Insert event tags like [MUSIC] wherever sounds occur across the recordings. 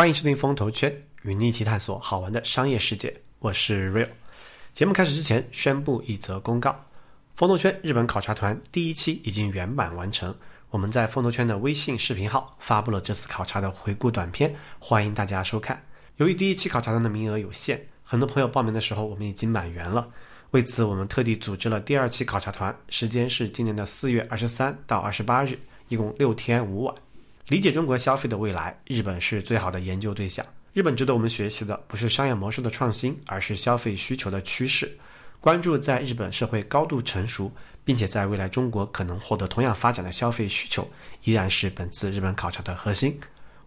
欢迎收听风投圈，与你一起探索好玩的商业世界。我是 Real。节目开始之前，宣布一则公告：风投圈日本考察团第一期已经圆满完成。我们在风投圈的微信视频号发布了这次考察的回顾短片，欢迎大家收看。由于第一期考察团的名额有限，很多朋友报名的时候我们已经满员了。为此，我们特地组织了第二期考察团，时间是今年的四月二十三到二十八日，一共六天五晚。理解中国消费的未来，日本是最好的研究对象。日本值得我们学习的不是商业模式的创新，而是消费需求的趋势。关注在日本社会高度成熟，并且在未来中国可能获得同样发展的消费需求，依然是本次日本考察的核心。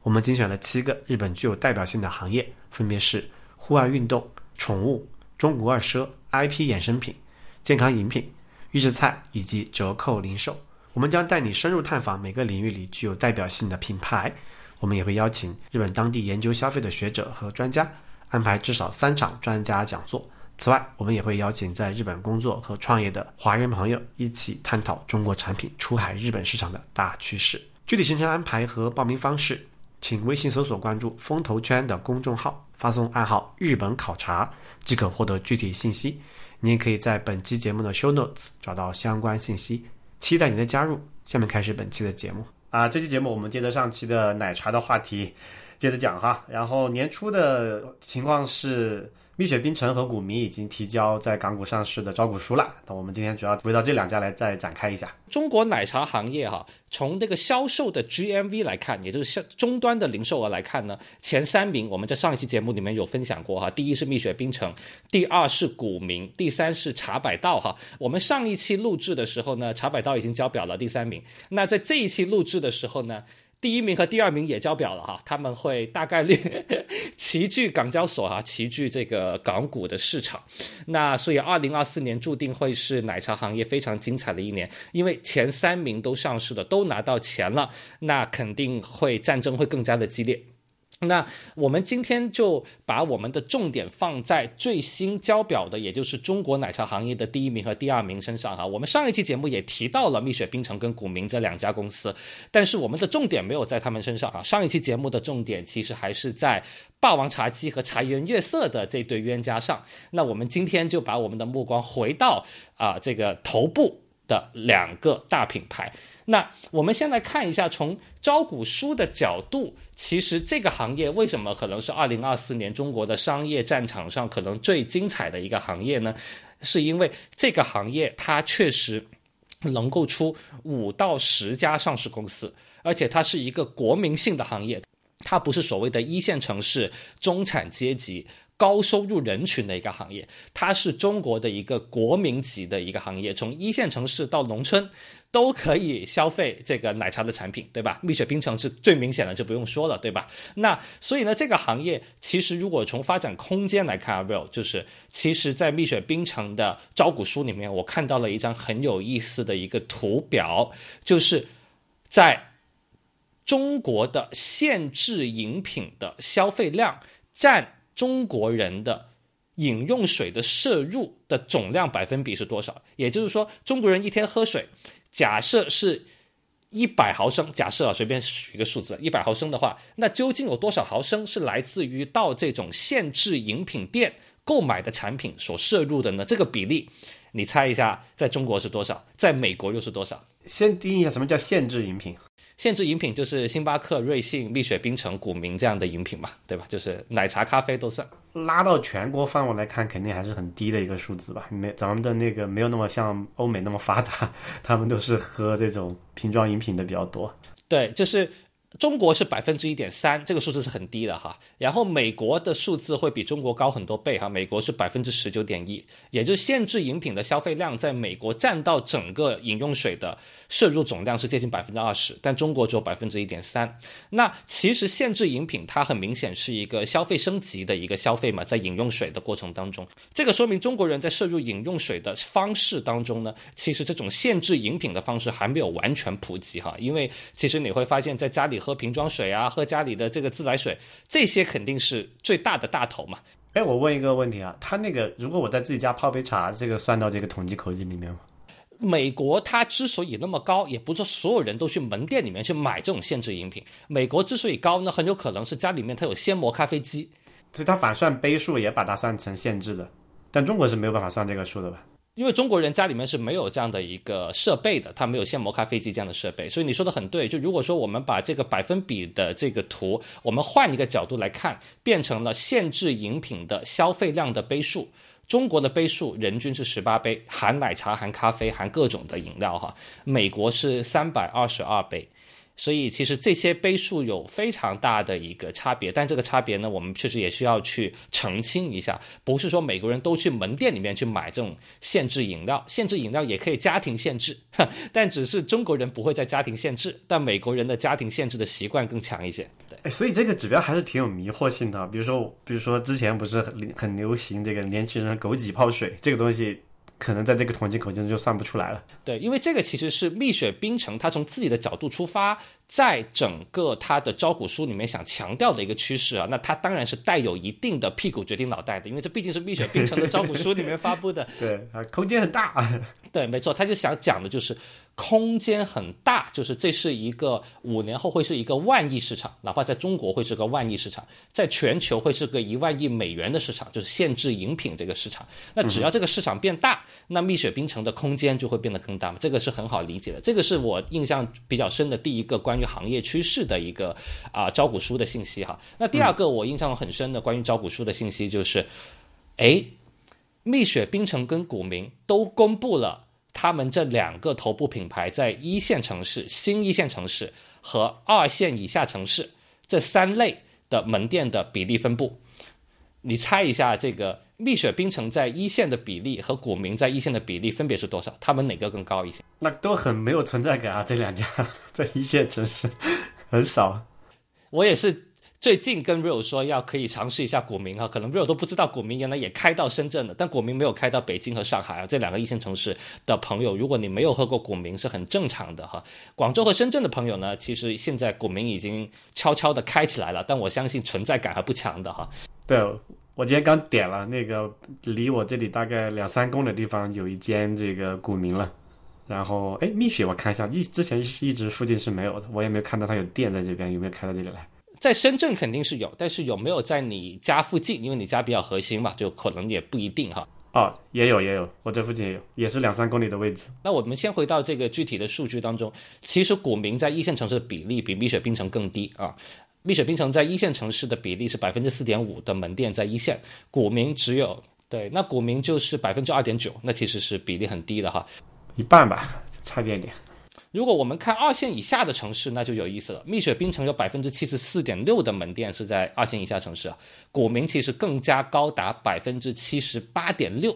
我们精选了七个日本具有代表性的行业，分别是户外运动、宠物、中国二奢、IP 衍生品、健康饮品、预制菜以及折扣零售。我们将带你深入探访每个领域里具有代表性的品牌。我们也会邀请日本当地研究消费的学者和专家，安排至少三场专家讲座。此外，我们也会邀请在日本工作和创业的华人朋友一起探讨中国产品出海日本市场的大趋势。具体行程安排和报名方式，请微信搜索关注“风投圈”的公众号，发送暗号“日本考察”即可获得具体信息。你也可以在本期节目的 show notes 找到相关信息。期待您的加入。下面开始本期的节目啊！这期节目我们接着上期的奶茶的话题，接着讲哈。然后年初的情况是。蜜雪冰城和古茗已经提交在港股上市的招股书了。那我们今天主要围绕这两家来再展开一下。中国奶茶行业哈，从这个销售的 GMV 来看，也就是销终端的零售额来看呢，前三名我们在上一期节目里面有分享过哈。第一是蜜雪冰城，第二是古茗，第三是茶百道哈。我们上一期录制的时候呢，茶百道已经交表了第三名。那在这一期录制的时候呢？第一名和第二名也交表了哈，他们会大概率 [LAUGHS] 齐聚港交所哈，齐聚这个港股的市场。那所以二零二四年注定会是奶茶行业非常精彩的一年，因为前三名都上市了，都拿到钱了，那肯定会战争会更加的激烈。那我们今天就把我们的重点放在最新交表的，也就是中国奶茶行业的第一名和第二名身上哈。我们上一期节目也提到了蜜雪冰城跟古茗这两家公司，但是我们的重点没有在他们身上啊。上一期节目的重点其实还是在霸王茶姬和茶颜悦色的这对冤家上。那我们今天就把我们的目光回到啊这个头部的两个大品牌。那我们先来看一下，从招股书的角度，其实这个行业为什么可能是二零二四年中国的商业战场上可能最精彩的一个行业呢？是因为这个行业它确实能够出五到十家上市公司，而且它是一个国民性的行业，它不是所谓的一线城市中产阶级。高收入人群的一个行业，它是中国的一个国民级的一个行业，从一线城市到农村都可以消费这个奶茶的产品，对吧？蜜雪冰城是最明显的，就不用说了，对吧？那所以呢，这个行业其实如果从发展空间来看，real 就是其实，在蜜雪冰城的招股书里面，我看到了一张很有意思的一个图表，就是在中国的限制饮品的消费量占。中国人的饮用水的摄入的总量百分比是多少？也就是说，中国人一天喝水，假设是一百毫升，假设啊，随便取一个数字，一百毫升的话，那究竟有多少毫升是来自于到这种限制饮品店购买的产品所摄入的呢？这个比例，你猜一下，在中国是多少？在美国又是多少？先定义一下什么叫限制饮品。限制饮品就是星巴克、瑞幸、蜜雪冰城、古茗这样的饮品嘛，对吧？就是奶茶、咖啡都算。拉到全国范围来看，肯定还是很低的一个数字吧？没，咱们的那个没有那么像欧美那么发达，[LAUGHS] 他们都是喝这种瓶装饮品的比较多。对，就是。中国是百分之一点三，这个数字是很低的哈。然后美国的数字会比中国高很多倍哈，美国是百分之十九点一，也就是限制饮品的消费量在美国占到整个饮用水的摄入总量是接近百分之二十，但中国只有百分之一点三。那其实限制饮品它很明显是一个消费升级的一个消费嘛，在饮用水的过程当中，这个说明中国人在摄入饮用水的方式当中呢，其实这种限制饮品的方式还没有完全普及哈，因为其实你会发现在家里。喝瓶装水啊，喝家里的这个自来水，这些肯定是最大的大头嘛。哎，我问一个问题啊，他那个如果我在自己家泡杯茶，这个算到这个统计口径里面吗？美国它之所以那么高，也不是说所有人都去门店里面去买这种限制饮品。美国之所以高呢，很有可能是家里面它有鲜磨咖啡机，所以它反算杯数也把它算成限制的。但中国是没有办法算这个数的吧？因为中国人家里面是没有这样的一个设备的，他没有现磨咖啡机这样的设备，所以你说的很对。就如果说我们把这个百分比的这个图，我们换一个角度来看，变成了限制饮品的消费量的杯数，中国的杯数人均是十八杯，含奶茶、含咖啡、含各种的饮料哈。美国是三百二十二杯。所以其实这些杯数有非常大的一个差别，但这个差别呢，我们确实也需要去澄清一下，不是说美国人都去门店里面去买这种限制饮料，限制饮料也可以家庭限制，但只是中国人不会在家庭限制，但美国人的家庭限制的习惯更强一些。对，所以这个指标还是挺有迷惑性的。比如说，比如说之前不是很很流行这个年轻人枸杞泡水这个东西。可能在这个统计口径中就算不出来了。对，因为这个其实是蜜雪冰城，它从自己的角度出发，在整个它的招股书里面想强调的一个趋势啊。那它当然是带有一定的屁股决定脑袋的，因为这毕竟是蜜雪冰城的招股书里面发布的。[LAUGHS] 对啊，空间很大。[LAUGHS] 对，没错，他就想讲的就是空间很大，就是这是一个五年后会是一个万亿市场，哪怕在中国会是个万亿市场，在全球会是个一万亿美元的市场，就是限制饮品这个市场。那只要这个市场变大，那蜜雪冰城的空间就会变得更大嘛，这个是很好理解的。这个是我印象比较深的第一个关于行业趋势的一个啊招股书的信息哈。那第二个我印象很深的关于招股书的信息就是，哎。蜜雪冰城跟股民都公布了他们这两个头部品牌在一线城市、新一线城市和二线以下城市这三类的门店的比例分布。你猜一下，这个蜜雪冰城在一线的比例和古茗在一线的比例分别是多少？他们哪个更高一些？那都很没有存在感啊！这两家 [LAUGHS] 在一线城市很少。我也是。最近跟 Real 说要可以尝试一下古茗哈，可能 Real 都不知道古茗原来也开到深圳的，但古茗没有开到北京和上海啊这两个一线城市的朋友，如果你没有喝过古茗是很正常的哈。广州和深圳的朋友呢，其实现在古茗已经悄悄的开起来了，但我相信存在感还不强的哈。对，我今天刚点了那个离我这里大概两三公里的地方有一间这个古茗了，然后哎蜜雪我看一下，一之前一直附近是没有的，我也没有看到它有店在这边，有没有开到这里来？在深圳肯定是有，但是有没有在你家附近？因为你家比较核心嘛，就可能也不一定哈。哦，也有也有，我这附近也有，也是两三公里的位置。那我们先回到这个具体的数据当中，其实股民在一线城市的比例比蜜雪冰城更低啊。蜜雪冰城在一线城市的比例是百分之四点五的门店在一线，股民只有对，那股民就是百分之二点九，那其实是比例很低的哈，一半吧，差一点点。如果我们看二线以下的城市，那就有意思了。蜜雪冰城有百分之七十四点六的门店是在二线以下城市啊，古茗其实更加高达百分之七十八点六。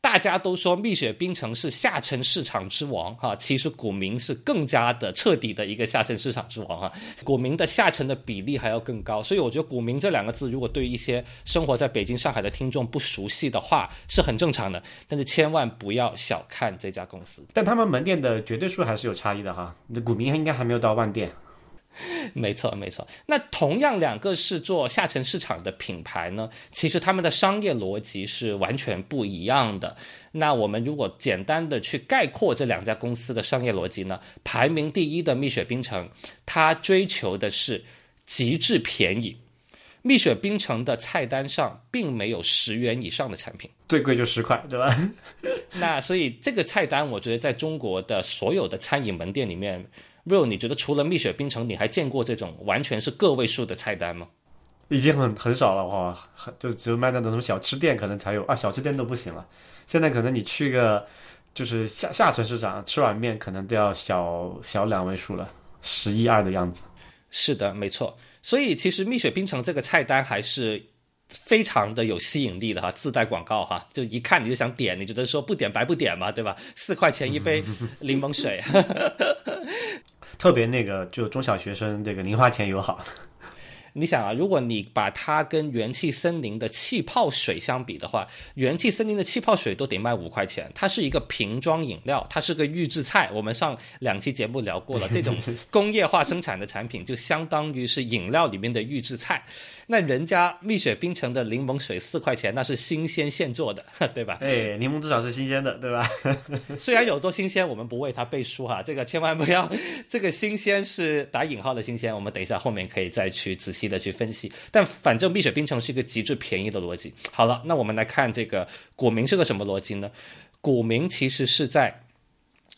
大家都说蜜雪冰城是下沉市场之王哈，其实古茗是更加的彻底的一个下沉市场之王哈。古茗的下沉的比例还要更高，所以我觉得古茗这两个字，如果对一些生活在北京、上海的听众不熟悉的话，是很正常的。但是千万不要小看这家公司，但他们门店的绝对数还是有差异的哈。那古茗应该还没有到万店。[LAUGHS] 没错，没错。那同样两个是做下沉市场的品牌呢，其实他们的商业逻辑是完全不一样的。那我们如果简单的去概括这两家公司的商业逻辑呢，排名第一的蜜雪冰城，它追求的是极致便宜。蜜雪冰城的菜单上并没有十元以上的产品，最贵就十块，对吧？[LAUGHS] 那所以这个菜单，我觉得在中国的所有的餐饮门店里面。Real，你觉得除了蜜雪冰城，你还见过这种完全是个位数的菜单吗？已经很很少了哈，很就只有卖那种什么小吃店可能才有啊，小吃店都不行了。现在可能你去个就是下下沉市场吃碗面，可能都要小小两位数了，十一二的样子。是的，没错。所以其实蜜雪冰城这个菜单还是。非常的有吸引力的哈，自带广告哈，就一看你就想点，你觉得说不点白不点嘛，对吧？四块钱一杯 [LAUGHS] 柠檬水，[LAUGHS] 特别那个就中小学生这个零花钱友好。你想啊，如果你把它跟元气森林的气泡水相比的话，元气森林的气泡水都得卖五块钱，它是一个瓶装饮料，它是个预制菜。我们上两期节目聊过了，这种 [LAUGHS] 工业化生产的产品就相当于是饮料里面的预制菜。那人家蜜雪冰城的柠檬水四块钱，那是新鲜现做的，对吧？哎，柠檬至少是新鲜的，对吧？[LAUGHS] 虽然有多新鲜，我们不为它背书哈，这个千万不要，这个新鲜是打引号的新鲜，我们等一下后面可以再去仔细的去分析。但反正蜜雪冰城是一个极致便宜的逻辑。好了，那我们来看这个股民是个什么逻辑呢？股民其实是在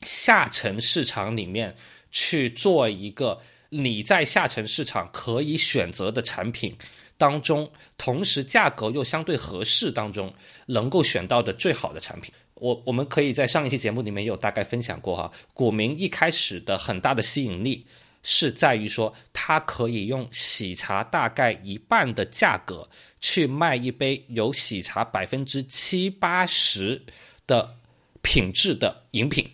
下沉市场里面去做一个你在下沉市场可以选择的产品。当中，同时价格又相对合适，当中能够选到的最好的产品，我我们可以在上一期节目里面有大概分享过哈。股民一开始的很大的吸引力是在于说，它可以用喜茶大概一半的价格去卖一杯有喜茶百分之七八十的品质的饮品，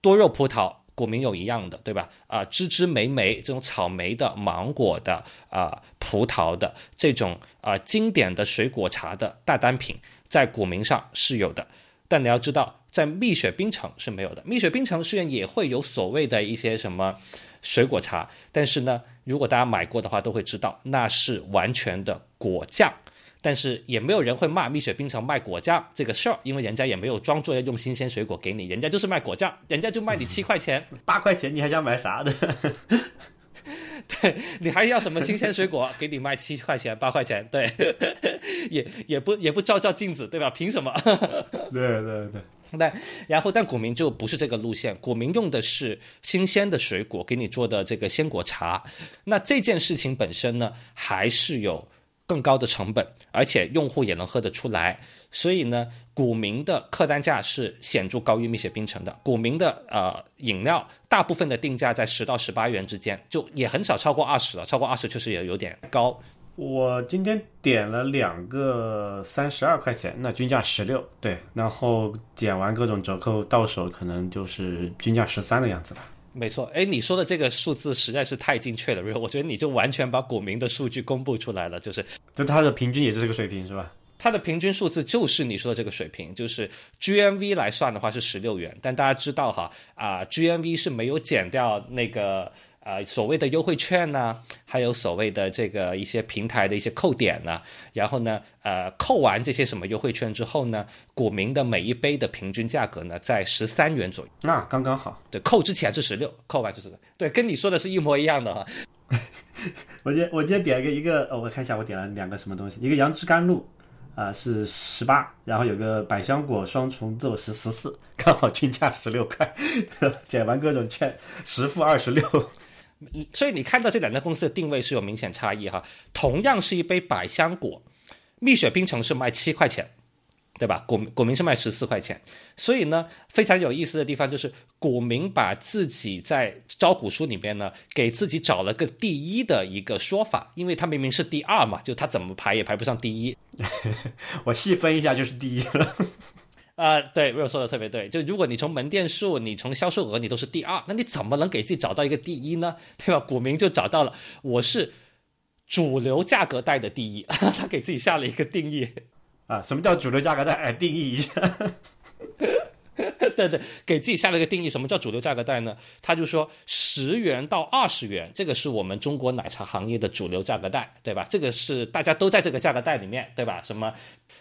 多肉葡萄。古茗有一样的，对吧？啊，芝芝莓莓这种草莓的、芒果的、啊葡萄的这种啊经典的水果茶的大单品，在古茗上是有的。但你要知道，在蜜雪冰城是没有的。蜜雪冰城虽然也会有所谓的一些什么水果茶，但是呢，如果大家买过的话，都会知道那是完全的果酱。但是也没有人会骂蜜雪冰城卖果酱这个事儿，因为人家也没有装作要用新鲜水果给你，人家就是卖果酱，人家就卖你七块钱、[LAUGHS] 八块钱，你还想买啥的？[LAUGHS] 对你还要什么新鲜水果？给你卖七块钱、八块钱，对，[LAUGHS] 也也不也不照照镜子，对吧？凭什么？对对对。但然后，但古茗就不是这个路线，古茗用的是新鲜的水果给你做的这个鲜果茶。那这件事情本身呢，还是有。更高的成本，而且用户也能喝得出来，所以呢，古茗的客单价是显著高于蜜雪冰城的。古茗的呃饮料，大部分的定价在十到十八元之间，就也很少超过二十了。超过二十确实也有点高。我今天点了两个三十二块钱，那均价十六，对，然后减完各种折扣，到手可能就是均价十三的样子吧。没错，哎，你说的这个数字实在是太精确了，我觉得你就完全把股民的数据公布出来了，就是，就它的平均也是这个水平，是吧？它的平均数字就是你说的这个水平，就是 GMV 来算的话是十六元，但大家知道哈，啊，GMV 是没有减掉那个。啊，所谓的优惠券呢，还有所谓的这个一些平台的一些扣点呢，然后呢，呃，扣完这些什么优惠券之后呢，股民的每一杯的平均价格呢在十三元左右，那刚刚好。对，扣之前是十六，扣完就是对，跟你说的是一模一样的哈。[LAUGHS] 我今天我今天点了个一个，呃，我看一下我点了两个什么东西，一个杨枝甘露，啊是十八，然后有个百香果双重奏是十四，刚好均价十六块，[LAUGHS] 减完各种券十付二十六。所以你看到这两家公司的定位是有明显差异哈。同样是一杯百香果，蜜雪冰城是卖七块钱，对吧？股股民是卖十四块钱。所以呢，非常有意思的地方就是，股民把自己在招股书里面呢，给自己找了个第一的一个说法，因为他明明是第二嘛，就他怎么排也排不上第一。[LAUGHS] 我细分一下就是第一了。啊，对，瑞说的特别对。就如果你从门店数，你从销售额，你都是第二，那你怎么能给自己找到一个第一呢？对吧？股民就找到了，我是主流价格带的第一，[LAUGHS] 他给自己下了一个定义啊。什么叫主流价格带？哎，定义一下。[LAUGHS] 对对，给自己下了一个定义。什么叫主流价格带呢？他就说十元到二十元，这个是我们中国奶茶行业的主流价格带，对吧？这个是大家都在这个价格带里面，对吧？什么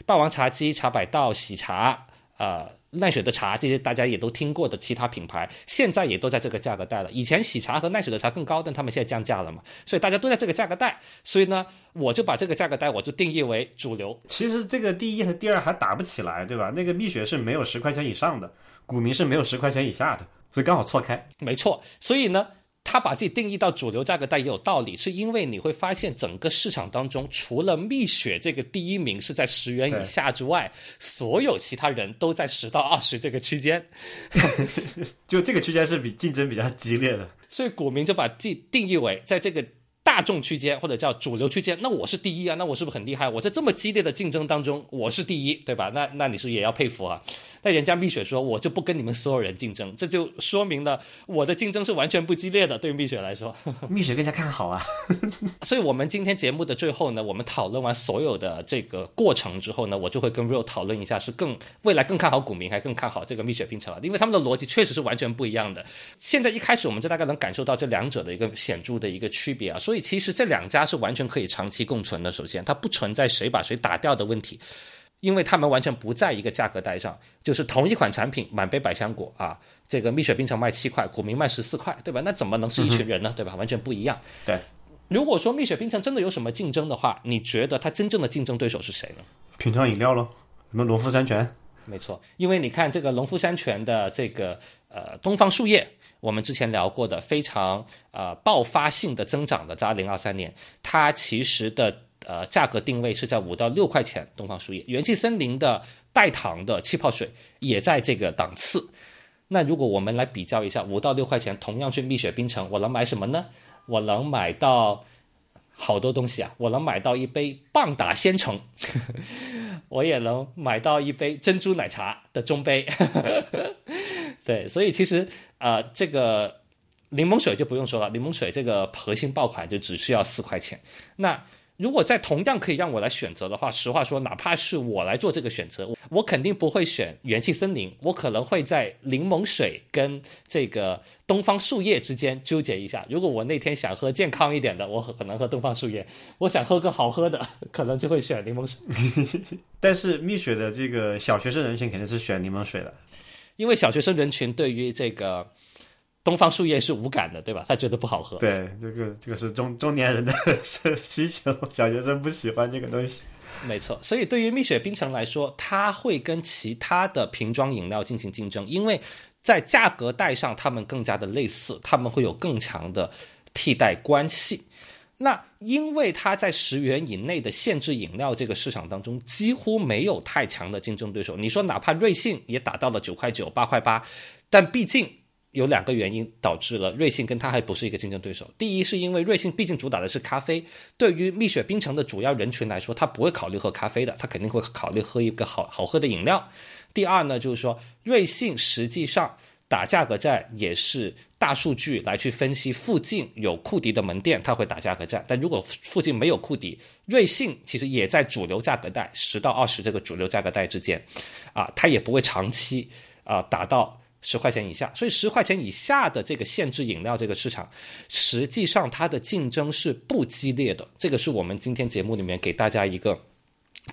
霸王茶姬、茶百道、喜茶。呃，奈雪的茶这些大家也都听过的其他品牌，现在也都在这个价格带了。以前喜茶和奈雪的茶更高，但他们现在降价了嘛，所以大家都在这个价格带。所以呢，我就把这个价格带我就定义为主流。其实这个第一和第二还打不起来，对吧？那个蜜雪是没有十块钱以上的，古茗是没有十块钱以下的，所以刚好错开。没错，所以呢。他把自己定义到主流价格带也有道理，是因为你会发现整个市场当中，除了蜜雪这个第一名是在十元以下之外，所有其他人都在十到二十这个区间，[LAUGHS] 就这个区间是比竞争比较激烈的。所以股民就把自己定义为在这个大众区间或者叫主流区间，那我是第一啊，那我是不是很厉害？我在这么激烈的竞争当中，我是第一，对吧？那那你是也要佩服啊。但人家蜜雪说，我就不跟你们所有人竞争，这就说明了我的竞争是完全不激烈的。对于蜜雪来说，[LAUGHS] 蜜雪更加看好啊。[LAUGHS] 所以，我们今天节目的最后呢，我们讨论完所有的这个过程之后呢，我就会跟 Real 讨论一下，是更未来更看好股民，还更看好这个蜜雪冰城啊？因为他们的逻辑确实是完全不一样的。现在一开始，我们就大概能感受到这两者的一个显著的一个区别啊。所以，其实这两家是完全可以长期共存的。首先，它不存在谁把谁打掉的问题。因为他们完全不在一个价格带上，就是同一款产品，满杯百香果啊，这个蜜雪冰城卖七块，古茗卖十四块，对吧？那怎么能是一群人呢？对吧？完全不一样。对，如果说蜜雪冰城真的有什么竞争的话，你觉得它真正的竞争对手是谁呢？品尝饮料喽，什么农夫山泉？没错，因为你看这个农夫山泉的这个呃东方树叶，我们之前聊过的非常呃爆发性的增长的，在二零二三年，它其实的。呃，价格定位是在五到六块钱。东方树叶、元气森林的代糖的气泡水也在这个档次。那如果我们来比较一下，五到六块钱，同样是蜜雪冰城，我能买什么呢？我能买到好多东西啊！我能买到一杯棒打鲜橙，[LAUGHS] 我也能买到一杯珍珠奶茶的中杯。对，所以其实啊，这个柠檬水就不用说了，柠檬水这个核心爆款就只需要四块钱。那如果在同样可以让我来选择的话，实话说，哪怕是我来做这个选择，我肯定不会选元气森林，我可能会在柠檬水跟这个东方树叶之间纠结一下。如果我那天想喝健康一点的，我可能喝东方树叶；我想喝个好喝的，可能就会选柠檬水。[LAUGHS] 但是蜜雪的这个小学生人群肯定是选柠檬水的，因为小学生人群对于这个。东方树叶是无感的，对吧？他觉得不好喝。对，这个这个是中中年人的需求，小学生不喜欢这个东西。没错，所以对于蜜雪冰城来说，它会跟其他的瓶装饮料进行竞争，因为在价格带上，它们更加的类似，他们会有更强的替代关系。那因为它在十元以内的限制饮料这个市场当中，几乎没有太强的竞争对手。你说哪怕瑞幸也打到了九块九、八块八，但毕竟。有两个原因导致了瑞幸跟它还不是一个竞争对手。第一，是因为瑞幸毕竟主打的是咖啡，对于蜜雪冰城的主要人群来说，他不会考虑喝咖啡的，他肯定会考虑喝一个好好喝的饮料。第二呢，就是说瑞幸实际上打价格战也是大数据来去分析，附近有库迪的门店，他会打价格战。但如果附近没有库迪，瑞幸其实也在主流价格带十到二十这个主流价格带之间，啊，它也不会长期啊打到。十块钱以下，所以十块钱以下的这个限制饮料这个市场，实际上它的竞争是不激烈的。这个是我们今天节目里面给大家一个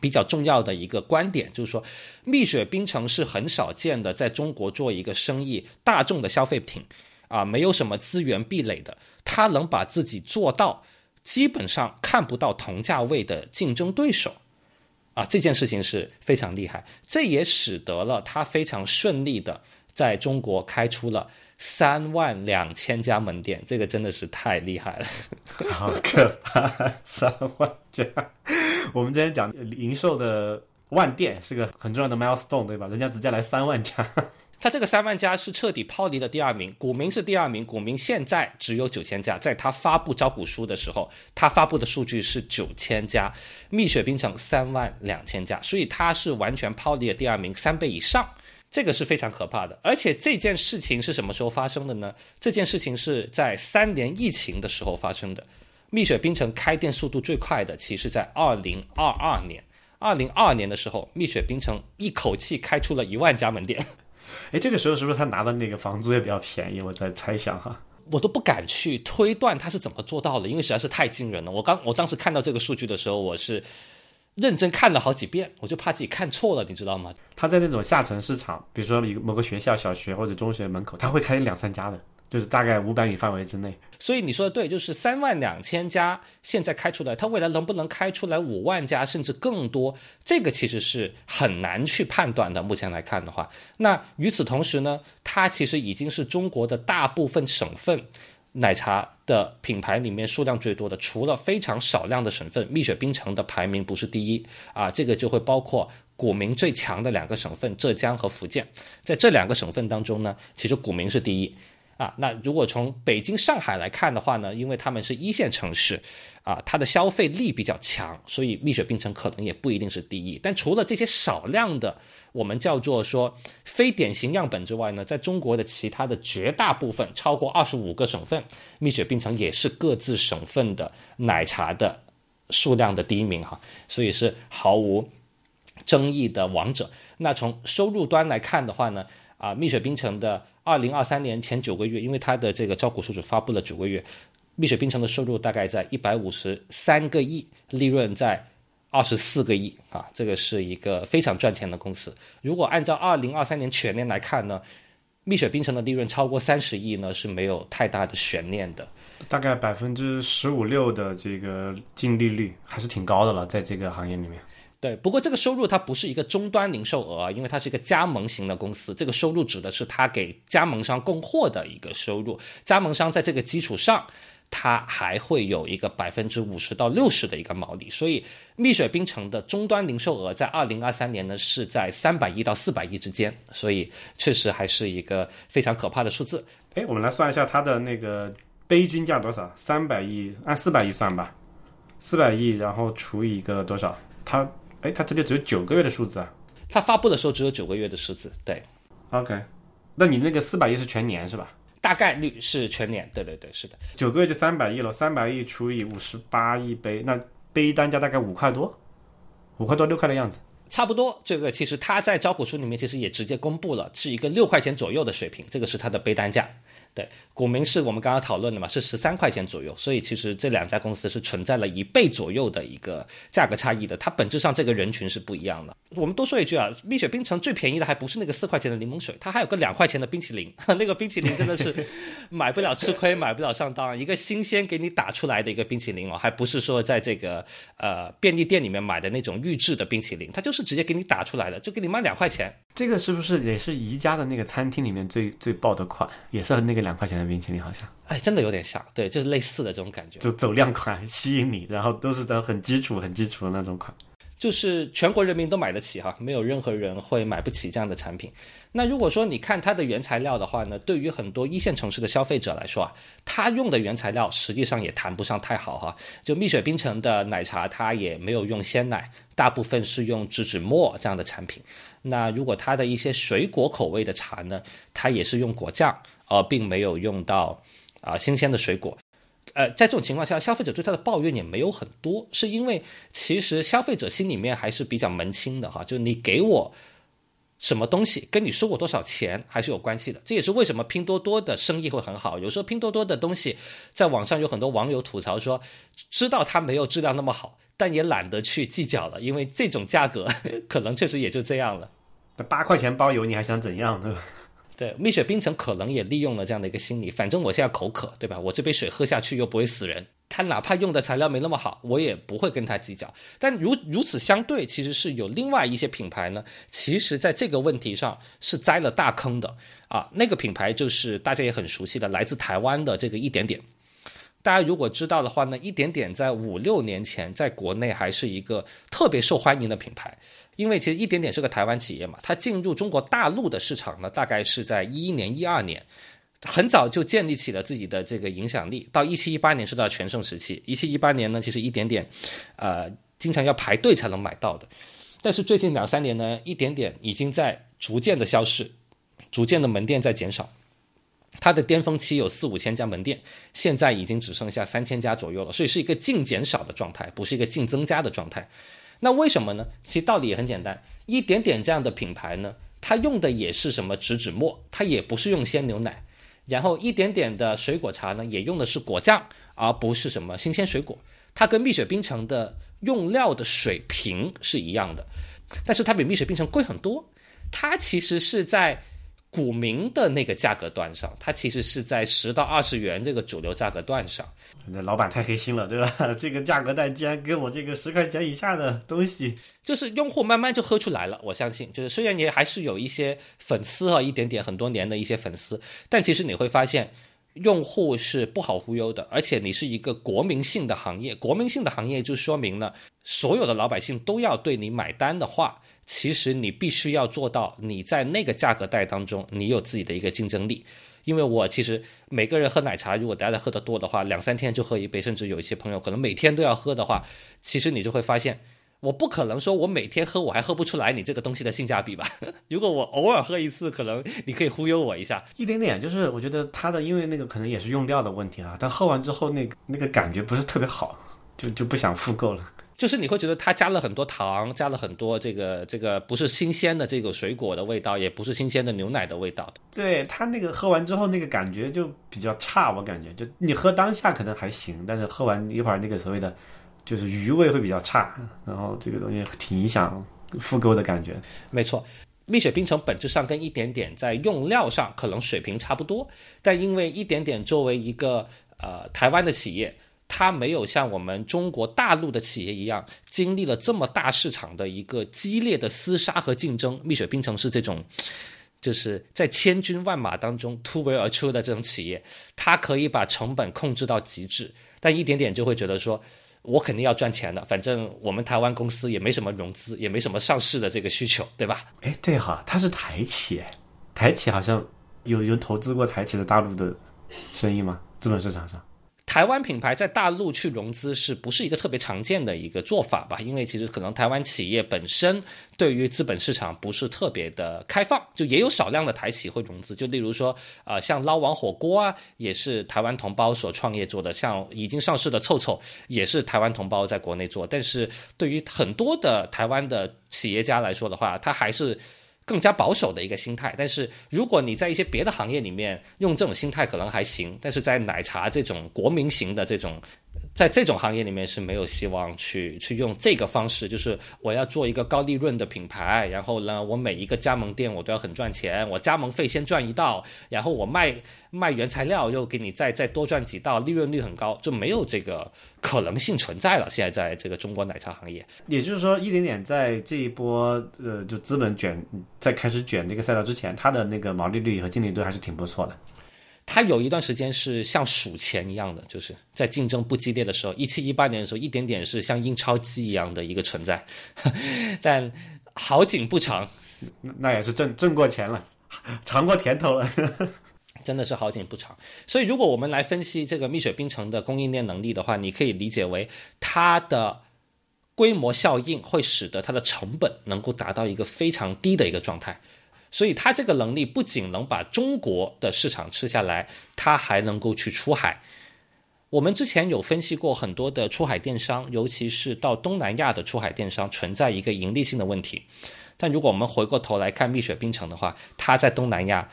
比较重要的一个观点，就是说，蜜雪冰城是很少见的，在中国做一个生意，大众的消费品啊，没有什么资源壁垒的，它能把自己做到基本上看不到同价位的竞争对手啊，这件事情是非常厉害，这也使得了它非常顺利的。在中国开出了三万两千家门店，这个真的是太厉害了，好可怕！三万家，我们今天讲零售的万店是个很重要的 milestone，对吧？人家直接来三万家，他这个三万家是彻底抛离了第二名，股民是第二名，股民现在只有九千家，在他发布招股书的时候，他发布的数据是九千家，蜜雪冰城三万两千家，所以他是完全抛离了第二名三倍以上。这个是非常可怕的，而且这件事情是什么时候发生的呢？这件事情是在三年疫情的时候发生的。蜜雪冰城开店速度最快的，其实在二零二二年。二零二二年的时候，蜜雪冰城一口气开出了一万家门店。[LAUGHS] 哎，这个时候是不是他拿的那个房租也比较便宜？我在猜想哈，我都不敢去推断他是怎么做到的，因为实在是太惊人了。我刚我当时看到这个数据的时候，我是。认真看了好几遍，我就怕自己看错了，你知道吗？他在那种下沉市场，比如说一个某个学校、小学或者中学门口，他会开两三家的，就是大概五百米范围之内。所以你说的对，就是三万两千家现在开出来，它未来能不能开出来五万家甚至更多？这个其实是很难去判断的。目前来看的话，那与此同时呢，它其实已经是中国的大部分省份。奶茶的品牌里面数量最多的，除了非常少量的省份，蜜雪冰城的排名不是第一啊，这个就会包括股民最强的两个省份浙江和福建，在这两个省份当中呢，其实股民是第一啊。那如果从北京、上海来看的话呢，因为他们是一线城市，啊，它的消费力比较强，所以蜜雪冰城可能也不一定是第一。但除了这些少量的我们叫做说非典型样本之外呢，在中国的其他的绝大部分，超过二十五个省份，蜜雪冰城也是各自省份的奶茶的数量的第一名哈，所以是毫无争议的王者。那从收入端来看的话呢，啊，蜜雪冰城的二零二三年前九个月，因为它的这个招股书只发布了九个月。蜜雪冰城的收入大概在一百五十三个亿，利润在二十四个亿啊，这个是一个非常赚钱的公司。如果按照二零二三年全年来看呢，蜜雪冰城的利润超过三十亿呢是没有太大的悬念的，大概百分之十五六的这个净利率还是挺高的了，在这个行业里面。对，不过这个收入它不是一个终端零售额，因为它是一个加盟型的公司，这个收入指的是它给加盟商供货的一个收入，加盟商在这个基础上。它还会有一个百分之五十到六十的一个毛利，所以蜜雪冰城的终端零售额在二零二三年呢是在三百亿到四百亿之间，所以确实还是一个非常可怕的数字。哎，我们来算一下它的那个杯均价多少？三百亿按四百亿算吧，四百亿然后除以一个多少？它哎，它这里只有九个月的数字啊。它发布的时候只有九个月的数字，对。OK，那你那个四百亿是全年是吧？大概率是全年，对对对，是的，九个月就三百亿了，三百亿除以五十八亿杯，那杯单价大概五块多，五块多六块的样子，差不多。这个其实他在招股书里面其实也直接公布了，是一个六块钱左右的水平，这个是它的杯单价。对，股民是我们刚刚讨论的嘛，是十三块钱左右，所以其实这两家公司是存在了一倍左右的一个价格差异的，它本质上这个人群是不一样的。我们多说一句啊，蜜雪冰城最便宜的还不是那个四块钱的柠檬水，它还有个两块钱的冰淇淋，[LAUGHS] 那个冰淇淋真的是买不了吃亏，买不了上当，一个新鲜给你打出来的一个冰淇淋哦，还不是说在这个呃便利店里面买的那种预制的冰淇淋，它就是直接给你打出来的，就给你卖两块钱。这个是不是也是宜家的那个餐厅里面最最爆的款，也是那个两块钱的冰淇淋，好像。哎，真的有点像，对，就是类似的这种感觉，就走量款吸引你，然后都是在很基础、很基础的那种款。就是全国人民都买得起哈，没有任何人会买不起这样的产品。那如果说你看它的原材料的话呢，对于很多一线城市的消费者来说啊，它用的原材料实际上也谈不上太好哈。就蜜雪冰城的奶茶，它也没有用鲜奶，大部分是用植脂末这样的产品。那如果它的一些水果口味的茶呢，它也是用果酱，而并没有用到啊新鲜的水果。呃，在这种情况下，消费者对它的抱怨也没有很多，是因为其实消费者心里面还是比较门清的哈，就你给我什么东西，跟你收我多少钱还是有关系的。这也是为什么拼多多的生意会很好。有时候拼多多的东西在网上有很多网友吐槽说，知道它没有质量那么好，但也懒得去计较了，因为这种价格 [LAUGHS] 可能确实也就这样了。那八块钱包邮，你还想怎样呢？[LAUGHS] 对，蜜雪冰城可能也利用了这样的一个心理，反正我现在口渴，对吧？我这杯水喝下去又不会死人，他哪怕用的材料没那么好，我也不会跟他计较。但如如此相对，其实是有另外一些品牌呢，其实在这个问题上是栽了大坑的啊。那个品牌就是大家也很熟悉的，来自台湾的这个一点点。大家如果知道的话呢，一点点在五六年前在国内还是一个特别受欢迎的品牌。因为其实一点点是个台湾企业嘛，它进入中国大陆的市场呢，大概是在一一年、一二年，很早就建立起了自己的这个影响力。到一七一八年是到全盛时期，一七一八年呢，其实一点点，呃，经常要排队才能买到的。但是最近两三年呢，一点点已经在逐渐的消失，逐渐的门店在减少。它的巅峰期有四五千家门店，现在已经只剩下三千家左右了，所以是一个净减少的状态，不是一个净增加的状态。那为什么呢？其实道理也很简单，一点点这样的品牌呢，它用的也是什么植脂末，它也不是用鲜牛奶。然后一点点的水果茶呢，也用的是果酱，而不是什么新鲜水果。它跟蜜雪冰城的用料的水平是一样的，但是它比蜜雪冰城贵很多。它其实是在。股民的那个价格段上，它其实是在十到二十元这个主流价格段上。那老板太黑心了，对吧？[LAUGHS] 这个价格段竟然给我这个十块钱以下的东西，就是用户慢慢就喝出来了。我相信，就是虽然也还是有一些粉丝啊，一点点很多年的一些粉丝，但其实你会发现，用户是不好忽悠的。而且你是一个国民性的行业，国民性的行业就说明了，所有的老百姓都要对你买单的话。其实你必须要做到，你在那个价格带当中，你有自己的一个竞争力。因为我其实每个人喝奶茶，如果大家喝的多的话，两三天就喝一杯，甚至有一些朋友可能每天都要喝的话，其实你就会发现。我不可能说，我每天喝我还喝不出来你这个东西的性价比吧？[LAUGHS] 如果我偶尔喝一次，可能你可以忽悠我一下，一点点。就是我觉得它的，因为那个可能也是用料的问题啊，但喝完之后那那个感觉不是特别好，就就不想复购了。就是你会觉得它加了很多糖，加了很多这个这个不是新鲜的这个水果的味道，也不是新鲜的牛奶的味道。对它那个喝完之后那个感觉就比较差，我感觉就你喝当下可能还行，但是喝完一会儿那个所谓的。就是余味会比较差，然后这个东西挺影响复购的感觉。没错，蜜雪冰城本质上跟一点点在用料上可能水平差不多，但因为一点点作为一个呃台湾的企业，它没有像我们中国大陆的企业一样经历了这么大市场的一个激烈的厮杀和竞争。蜜雪冰城是这种就是在千军万马当中突围而出的这种企业，它可以把成本控制到极致，但一点点就会觉得说。我肯定要赚钱的，反正我们台湾公司也没什么融资，也没什么上市的这个需求，对吧？[LAUGHS] 哎，对哈，它是台企，台企好像有有投资过台企的大陆的生意吗？资本市场上？台湾品牌在大陆去融资是不是一个特别常见的一个做法吧？因为其实可能台湾企业本身对于资本市场不是特别的开放，就也有少量的台企会融资。就例如说，呃，像捞王火锅啊，也是台湾同胞所创业做的；像已经上市的臭臭，也是台湾同胞在国内做。但是对于很多的台湾的企业家来说的话，他还是。更加保守的一个心态，但是如果你在一些别的行业里面用这种心态可能还行，但是在奶茶这种国民型的这种。在这种行业里面是没有希望去去用这个方式，就是我要做一个高利润的品牌，然后呢，我每一个加盟店我都要很赚钱，我加盟费先赚一道，然后我卖卖原材料又给你再再多赚几道，利润率很高，就没有这个可能性存在了。现在在这个中国奶茶行业，也就是说，一点点在这一波呃，就资本卷在开始卷这个赛道之前，它的那个毛利率和净利率还是挺不错的。它有一段时间是像数钱一样的，就是在竞争不激烈的时候，一七一八年的时候，一点点是像印钞机一样的一个存在，[LAUGHS] 但好景不长，那也是挣挣过钱了，[LAUGHS] 尝过甜头了，真的是好景不长。所以，如果我们来分析这个蜜雪冰城的供应链能力的话，你可以理解为它的规模效应会使得它的成本能够达到一个非常低的一个状态。所以，它这个能力不仅能把中国的市场吃下来，它还能够去出海。我们之前有分析过很多的出海电商，尤其是到东南亚的出海电商存在一个盈利性的问题。但如果我们回过头来看蜜雪冰城的话，它在东南亚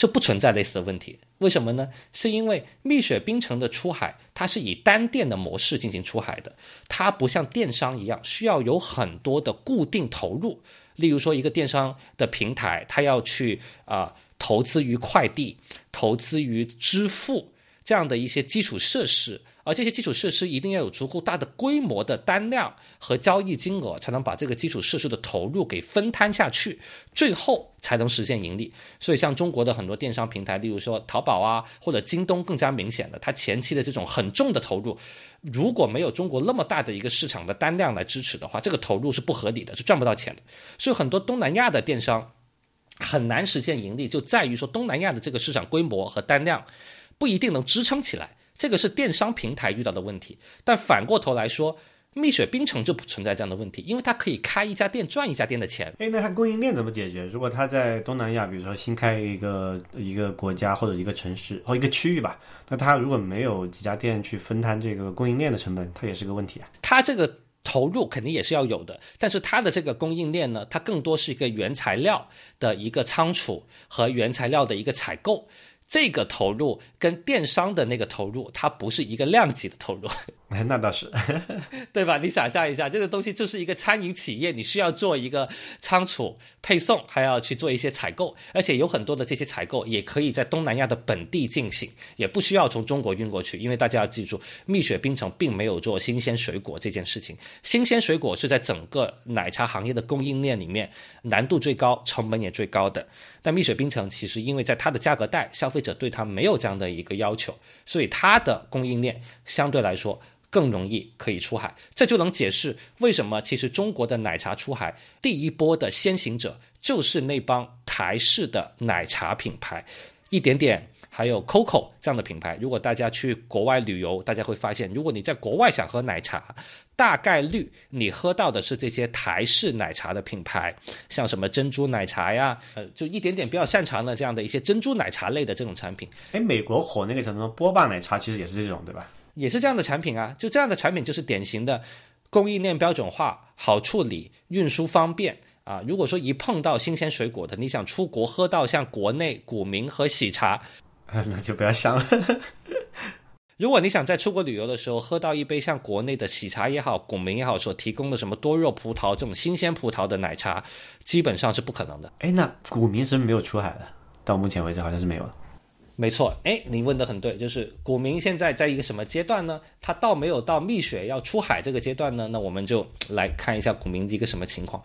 这不存在类似的问题。为什么呢？是因为蜜雪冰城的出海，它是以单店的模式进行出海的，它不像电商一样需要有很多的固定投入。例如说，一个电商的平台，它要去啊投资于快递、投资于支付这样的一些基础设施，而这些基础设施一定要有足够大的规模的单量和交易金额，才能把这个基础设施的投入给分摊下去，最后才能实现盈利。所以，像中国的很多电商平台，例如说淘宝啊或者京东，更加明显的，它前期的这种很重的投入。如果没有中国那么大的一个市场的单量来支持的话，这个投入是不合理的，是赚不到钱的。所以很多东南亚的电商很难实现盈利，就在于说东南亚的这个市场规模和单量不一定能支撑起来，这个是电商平台遇到的问题。但反过头来说，蜜雪冰城就不存在这样的问题，因为它可以开一家店赚一家店的钱。哎，那它供应链怎么解决？如果它在东南亚，比如说新开一个一个国家或者一个城市或一个区域吧，那它如果没有几家店去分摊这个供应链的成本，它也是个问题啊。它这个投入肯定也是要有的，但是它的这个供应链呢，它更多是一个原材料的一个仓储和原材料的一个采购。这个投入跟电商的那个投入，它不是一个量级的投入。[LAUGHS] 那倒是，[LAUGHS] 对吧？你想象一下，这个东西就是一个餐饮企业，你需要做一个仓储、配送，还要去做一些采购，而且有很多的这些采购也可以在东南亚的本地进行，也不需要从中国运过去。因为大家要记住，蜜雪冰城并没有做新鲜水果这件事情，新鲜水果是在整个奶茶行业的供应链里面难度最高、成本也最高的。但蜜雪冰城其实因为在它的价格带，消费者对它没有这样的一个要求，所以它的供应链相对来说。更容易可以出海，这就能解释为什么其实中国的奶茶出海第一波的先行者就是那帮台式的奶茶品牌。一点点。还有 COCO 这样的品牌，如果大家去国外旅游，大家会发现，如果你在国外想喝奶茶，大概率你喝到的是这些台式奶茶的品牌，像什么珍珠奶茶呀，呃，就一点点比较擅长的这样的一些珍珠奶茶类的这种产品。哎，美国火那个什么波霸奶茶，其实也是这种，对吧？也是这样的产品啊，就这样的产品就是典型的供应链标准化、好处理、运输方便。啊，如果说一碰到新鲜水果的，你想出国喝到像国内古茗和喜茶。[LAUGHS] 那就不要想了。[LAUGHS] 如果你想在出国旅游的时候喝到一杯像国内的喜茶也好、古茗也好所提供的什么多肉葡萄这种新鲜葡萄的奶茶，基本上是不可能的。哎，那古茗是没有出海的？到目前为止好像是没有。没错，哎，你问的很对，就是古茗现在在一个什么阶段呢？它倒没有到蜜雪要出海这个阶段呢。那我们就来看一下古茗的一个什么情况。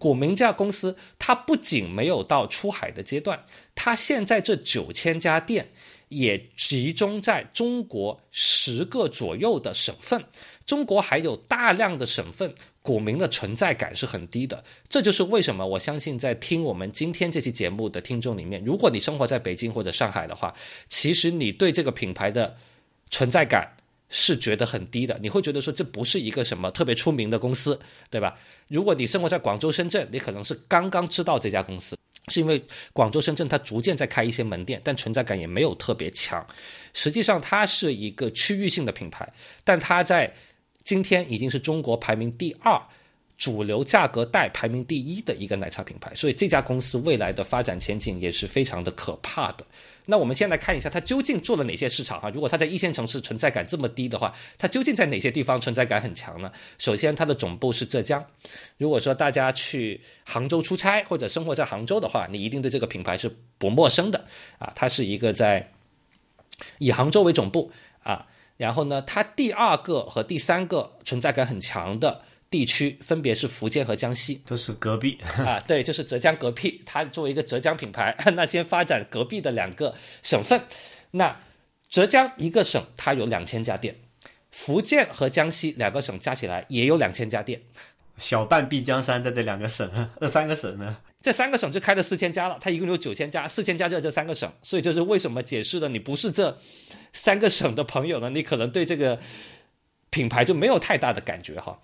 古茗这家公司，它不仅没有到出海的阶段，它现在这九千家店也集中在中国十个左右的省份。中国还有大量的省份，股民的存在感是很低的。这就是为什么我相信在听我们今天这期节目的听众里面，如果你生活在北京或者上海的话，其实你对这个品牌的存在感。是觉得很低的，你会觉得说这不是一个什么特别出名的公司，对吧？如果你生活在广州、深圳，你可能是刚刚知道这家公司，是因为广州、深圳它逐渐在开一些门店，但存在感也没有特别强。实际上，它是一个区域性的品牌，但它在今天已经是中国排名第二。主流价格带排名第一的一个奶茶品牌，所以这家公司未来的发展前景也是非常的可怕的。那我们先来看一下它究竟做了哪些市场哈？如果它在一线城市存在感这么低的话，它究竟在哪些地方存在感很强呢？首先，它的总部是浙江。如果说大家去杭州出差或者生活在杭州的话，你一定对这个品牌是不陌生的啊。它是一个在以杭州为总部啊，然后呢，它第二个和第三个存在感很强的。地区分别是福建和江西，都是隔壁啊，对，就是浙江隔壁。它作为一个浙江品牌，[LAUGHS] 那先发展隔壁的两个省份。那浙江一个省它有两千家店，福建和江西两个省加起来也有两千家店。小半壁江山在这两个省，[LAUGHS] 这三个省呢？这三个省就开了四千家了，它一共有九千家，四千家就在这三个省，所以就是为什么解释了你不是这三个省的朋友呢？你可能对这个品牌就没有太大的感觉哈。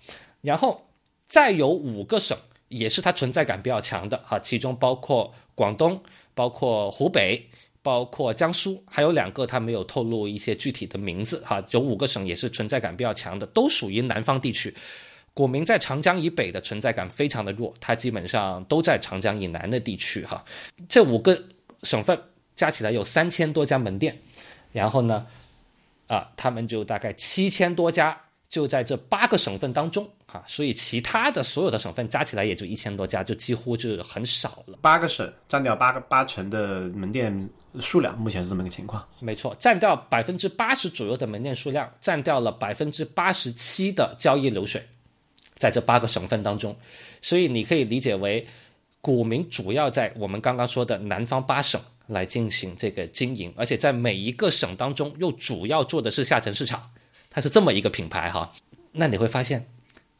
然后再有五个省也是它存在感比较强的哈，其中包括广东、包括湖北、包括江苏，还有两个它没有透露一些具体的名字哈。有五个省也是存在感比较强的，都属于南方地区。古茗在长江以北的存在感非常的弱，它基本上都在长江以南的地区哈。这五个省份加起来有三千多家门店，然后呢，啊，他们就大概七千多家就在这八个省份当中。啊，所以其他的所有的省份加起来也就一千多家，就几乎就很少了。八个省占掉八个八成的门店数量，目前是这么个情况。没错，占掉百分之八十左右的门店数量，占掉了百分之八十七的交易流水，在这八个省份当中，所以你可以理解为，股民主要在我们刚刚说的南方八省来进行这个经营，而且在每一个省当中又主要做的是下沉市场，它是这么一个品牌哈。那你会发现。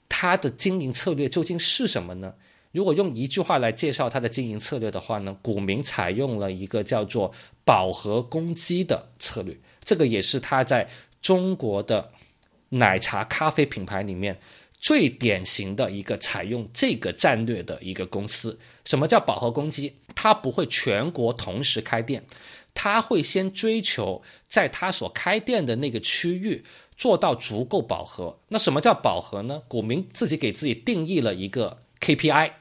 它的经营策略究竟是什么呢？如果用一句话来介绍它的经营策略的话呢，股民采用了一个叫做“饱和攻击”的策略，这个也是它在中国的奶茶咖啡品牌里面最典型的一个采用这个战略的一个公司。什么叫饱和攻击？它不会全国同时开店，它会先追求在它所开店的那个区域。做到足够饱和，那什么叫饱和呢？股民自己给自己定义了一个 KPI，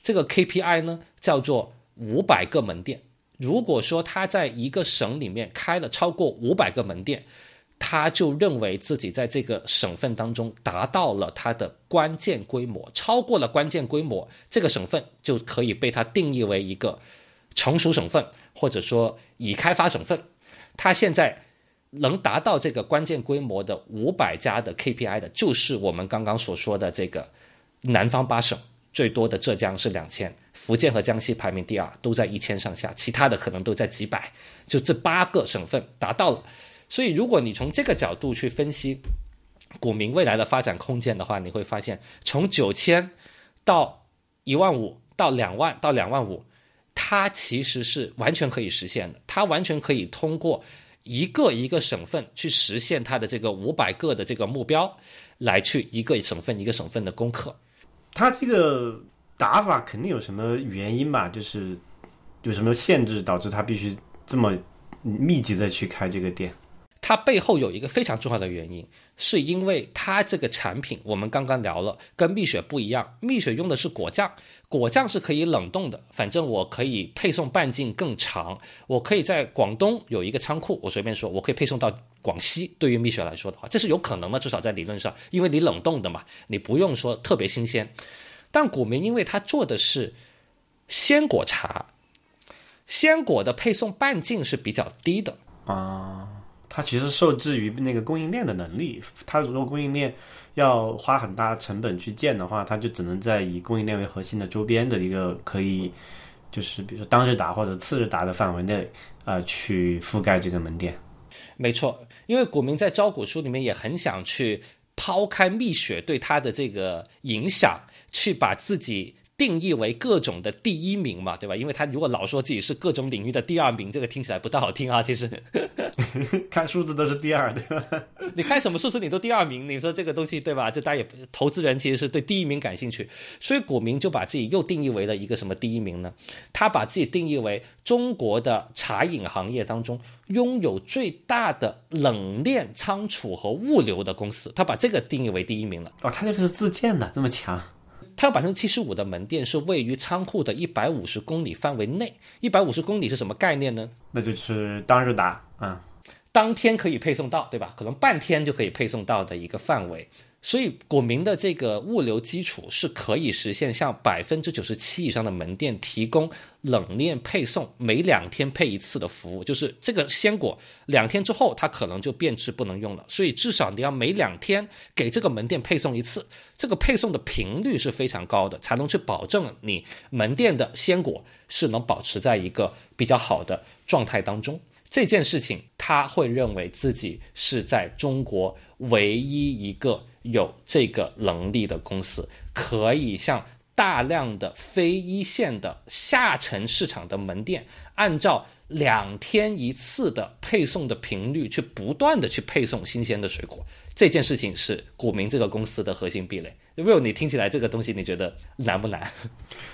这个 KPI 呢叫做五百个门店。如果说他在一个省里面开了超过五百个门店，他就认为自己在这个省份当中达到了他的关键规模，超过了关键规模，这个省份就可以被他定义为一个成熟省份，或者说已开发省份。他现在。能达到这个关键规模的五百家的 KPI 的，就是我们刚刚所说的这个南方八省，最多的浙江是两千，福建和江西排名第二，都在一千上下，其他的可能都在几百，就这八个省份达到了。所以，如果你从这个角度去分析股民未来的发展空间的话，你会发现，从九千到一万五到两万到两万五，它其实是完全可以实现的，它完全可以通过一个一个省份去实现它的这个五百个的这个目标，来去一个省份一个省份的攻克。它这个打法肯定有什么原因吧？就是有什么限制导致它必须这么密集的去开这个店？它背后有一个非常重要的原因，是因为它这个产品，我们刚刚聊了，跟蜜雪不一样。蜜雪用的是果酱，果酱是可以冷冻的，反正我可以配送半径更长，我可以在广东有一个仓库，我随便说，我可以配送到广西。对于蜜雪来说的话，这是有可能的，至少在理论上，因为你冷冻的嘛，你不用说特别新鲜。但古茗因为它做的是鲜果茶，鲜果的配送半径是比较低的啊。它其实受制于那个供应链的能力，它如果供应链要花很大成本去建的话，它就只能在以供应链为核心的周边的一个可以，就是比如说当日达或者次日达的范围内，呃，去覆盖这个门店。没错，因为股民在招股书里面也很想去抛开蜜雪对它的这个影响，去把自己。定义为各种的第一名嘛，对吧？因为他如果老说自己是各种领域的第二名，这个听起来不大好听啊。其实 [LAUGHS] 看数字都是第二，对吧？[LAUGHS] 你看什么数字你都第二名，你说这个东西对吧？就大家也投资人其实是对第一名感兴趣，所以股民就把自己又定义为了一个什么第一名呢？他把自己定义为中国的茶饮行业当中拥有最大的冷链仓储和物流的公司，他把这个定义为第一名了。哦，他这个是自建的，这么强。它有百分之七十五的门店是位于仓库的一百五十公里范围内。一百五十公里是什么概念呢？那就是当日达，嗯，当天可以配送到，对吧？可能半天就可以配送到的一个范围。所以，果明的这个物流基础是可以实现向百分之九十七以上的门店提供冷链配送，每两天配一次的服务。就是这个鲜果两天之后，它可能就变质不能用了。所以，至少你要每两天给这个门店配送一次，这个配送的频率是非常高的，才能去保证你门店的鲜果是能保持在一个比较好的状态当中。这件事情，他会认为自己是在中国唯一一个有这个能力的公司，可以向大量的非一线的下沉市场的门店，按照两天一次的配送的频率，去不断的去配送新鲜的水果。这件事情是股民这个公司的核心壁垒。Will，你听起来这个东西你觉得难不难？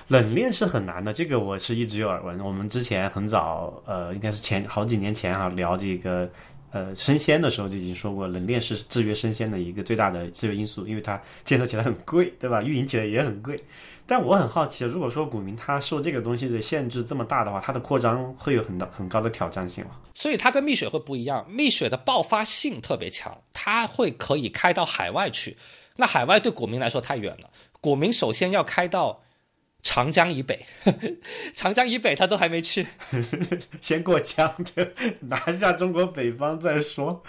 冷链是很难的，这个我是一直有耳闻。我们之前很早，呃，应该是前好几年前啊，聊这个呃生鲜的时候就已经说过，冷链是制约生鲜的一个最大的制约因素，因为它建设起来很贵，对吧？运营起来也很贵。但我很好奇，如果说股民他受这个东西的限制这么大的话，它的扩张会有很大很高的挑战性吗？所以它跟蜜雪会不一样，蜜雪的爆发性特别强，它会可以开到海外去。那海外对股民来说太远了，股民首先要开到长江以北，[LAUGHS] 长江以北他都还没去，[LAUGHS] 先过江的，拿下中国北方再说。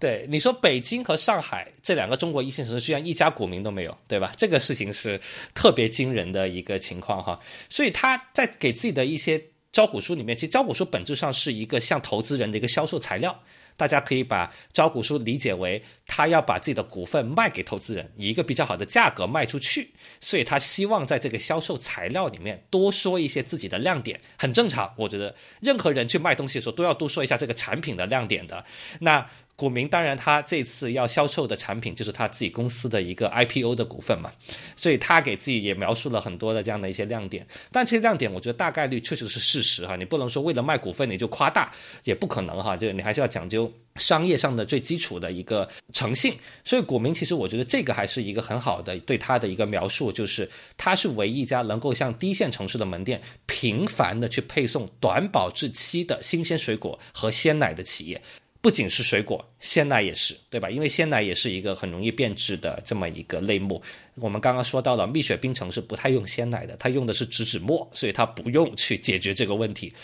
对你说，北京和上海这两个中国一线城市居然一家股民都没有，对吧？这个事情是特别惊人的一个情况哈。所以他在给自己的一些招股书里面，其实招股书本质上是一个向投资人的一个销售材料。大家可以把招股书理解为他要把自己的股份卖给投资人，以一个比较好的价格卖出去，所以他希望在这个销售材料里面多说一些自己的亮点，很正常。我觉得任何人去卖东西的时候都要多说一下这个产品的亮点的。那。股民当然，他这次要销售的产品就是他自己公司的一个 IPO 的股份嘛，所以他给自己也描述了很多的这样的一些亮点。但这些亮点，我觉得大概率确实是事实哈，你不能说为了卖股份你就夸大，也不可能哈，就你还是要讲究商业上的最基础的一个诚信。所以股民其实我觉得这个还是一个很好的对他的一个描述，就是他是唯一一家能够向低线城市的门店频繁的去配送短保质期的新鲜水果和鲜奶的企业。不仅是水果，鲜奶也是，对吧？因为鲜奶也是一个很容易变质的这么一个类目。我们刚刚说到了，蜜雪冰城是不太用鲜奶的，它用的是植脂末，所以它不用去解决这个问题。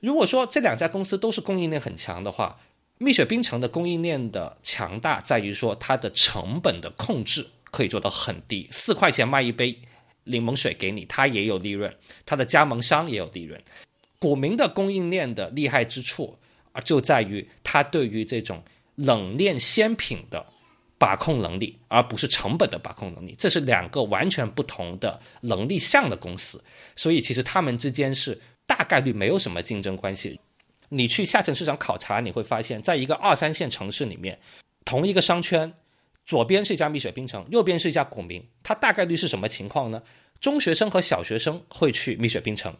如果说这两家公司都是供应链很强的话，蜜雪冰城的供应链的强大在于说它的成本的控制可以做到很低，四块钱卖一杯柠檬水给你，它也有利润，它的加盟商也有利润。古茗的供应链的厉害之处。就在于它对于这种冷链鲜品的把控能力，而不是成本的把控能力，这是两个完全不同的能力项的公司，所以其实他们之间是大概率没有什么竞争关系。你去下沉市场考察，你会发现在一个二三线城市里面，同一个商圈，左边是一家蜜雪冰城，右边是一家古茗，它大概率是什么情况呢？中学生和小学生会去蜜雪冰城，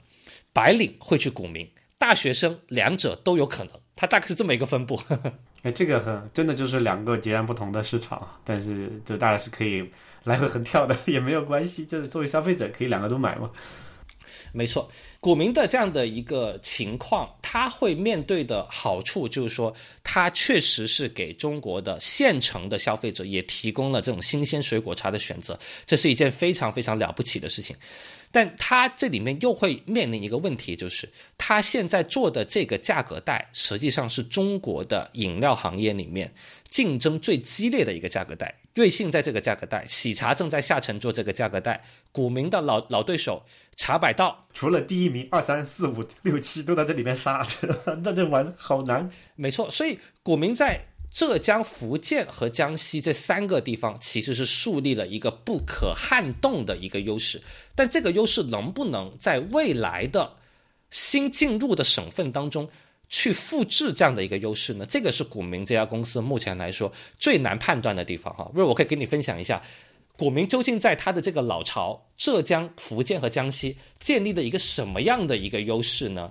白领会去古茗，大学生两者都有可能，它大概是这么一个分布。[LAUGHS] 哎，这个很真的就是两个截然不同的市场，但是就大家是可以来回横跳的，也没有关系，就是作为消费者可以两个都买嘛。没错，股民的这样的一个情况，他会面对的好处就是说，他确实是给中国的现成的消费者也提供了这种新鲜水果茶的选择，这是一件非常非常了不起的事情。但他这里面又会面临一个问题，就是他现在做的这个价格带，实际上是中国的饮料行业里面竞争最激烈的一个价格带。瑞幸在这个价格带，喜茶正在下沉做这个价格带，股民的老老对手茶百道，除了第一名二三四五六七都在这里面杀，[LAUGHS] 那这玩好难。没错，所以股民在。浙江、福建和江西这三个地方其实是树立了一个不可撼动的一个优势，但这个优势能不能在未来的新进入的省份当中去复制这样的一个优势呢？这个是股民这家公司目前来说最难判断的地方哈。瑞，我可以跟你分享一下，股民究竟在他的这个老巢浙江、福建和江西建立了一个什么样的一个优势呢？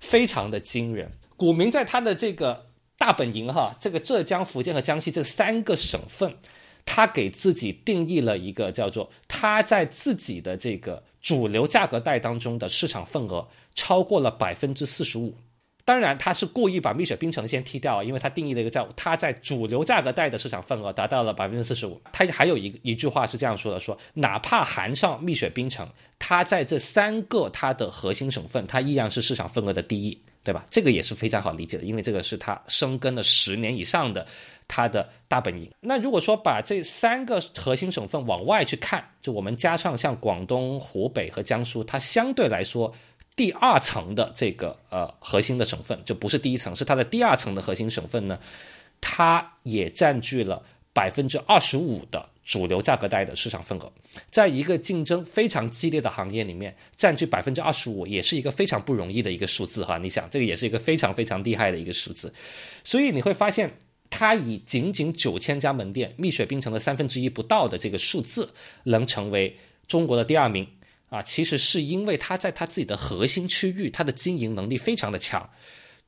非常的惊人，股民在他的这个。大本营哈，这个浙江、福建和江西这三个省份，他给自己定义了一个叫做他在自己的这个主流价格带当中的市场份额超过了百分之四十五。当然，他是故意把蜜雪冰城先踢掉，因为他定义了一个叫他在主流价格带的市场份额达到了百分之四十五。他还有一一句话是这样说的：说哪怕含上蜜雪冰城，他在这三个他的核心省份，他依然是市场份额的第一。对吧？这个也是非常好理解的，因为这个是他深耕了十年以上的他的大本营。那如果说把这三个核心省份往外去看，就我们加上像广东、湖北和江苏，它相对来说第二层的这个呃核心的省份，就不是第一层，是它的第二层的核心省份呢，它也占据了百分之二十五的。主流价格带的市场份额，在一个竞争非常激烈的行业里面，占据百分之二十五，也是一个非常不容易的一个数字哈。你想，这个也是一个非常非常厉害的一个数字。所以你会发现，它以仅仅九千家门店，蜜雪冰城的三分之一不到的这个数字，能成为中国的第二名啊，其实是因为它在它自己的核心区域，它的经营能力非常的强。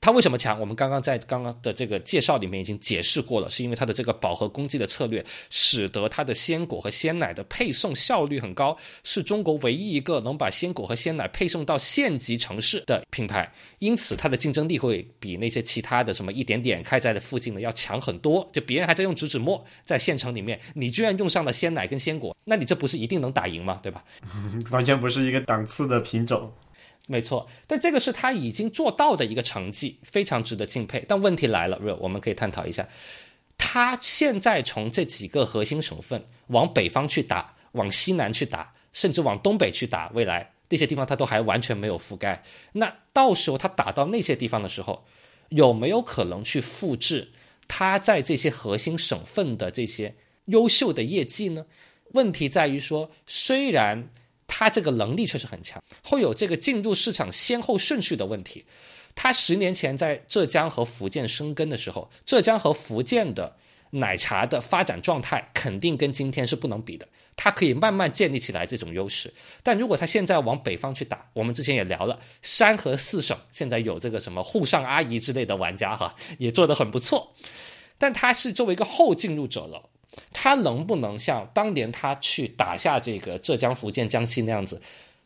它为什么强？[LAUGHS] 我们刚刚在刚刚的这个介绍里面已经解释过了，是因为它的这个饱和攻击的策略，使得它的鲜果和鲜奶的配送效率很高，是中国唯一一个能把鲜果和鲜奶配送到县级城市的品牌。因此，它的竞争力会比那些其他的什么一点点开在的附近的要强很多。就别人还在用植脂末在县城里面，你居然用上了鲜奶跟鲜果，那你这不是一定能打赢吗？对吧？完全不是一个档次的品种。没错，但这个是他已经做到的一个成绩，非常值得敬佩。但问题来了，我们可以探讨一下，他现在从这几个核心省份往北方去打，往西南去打，甚至往东北去打，未来那些地方他都还完全没有覆盖。那到时候他打到那些地方的时候，有没有可能去复制他在这些核心省份的这些优秀的业绩呢？问题在于说，虽然。他这个能力确实很强，会有这个进入市场先后顺序的问题。他十年前在浙江和福建生根的时候，浙江和福建的奶茶的发展状态肯定跟今天是不能比的。他可以慢慢建立起来这种优势，但如果他现在往北方去打，我们之前也聊了，山河四省现在有这个什么沪上阿姨之类的玩家哈，也做得很不错，但他是作为一个后进入者了。他能不能像当年他去打下这个浙江、福建、江西那样子，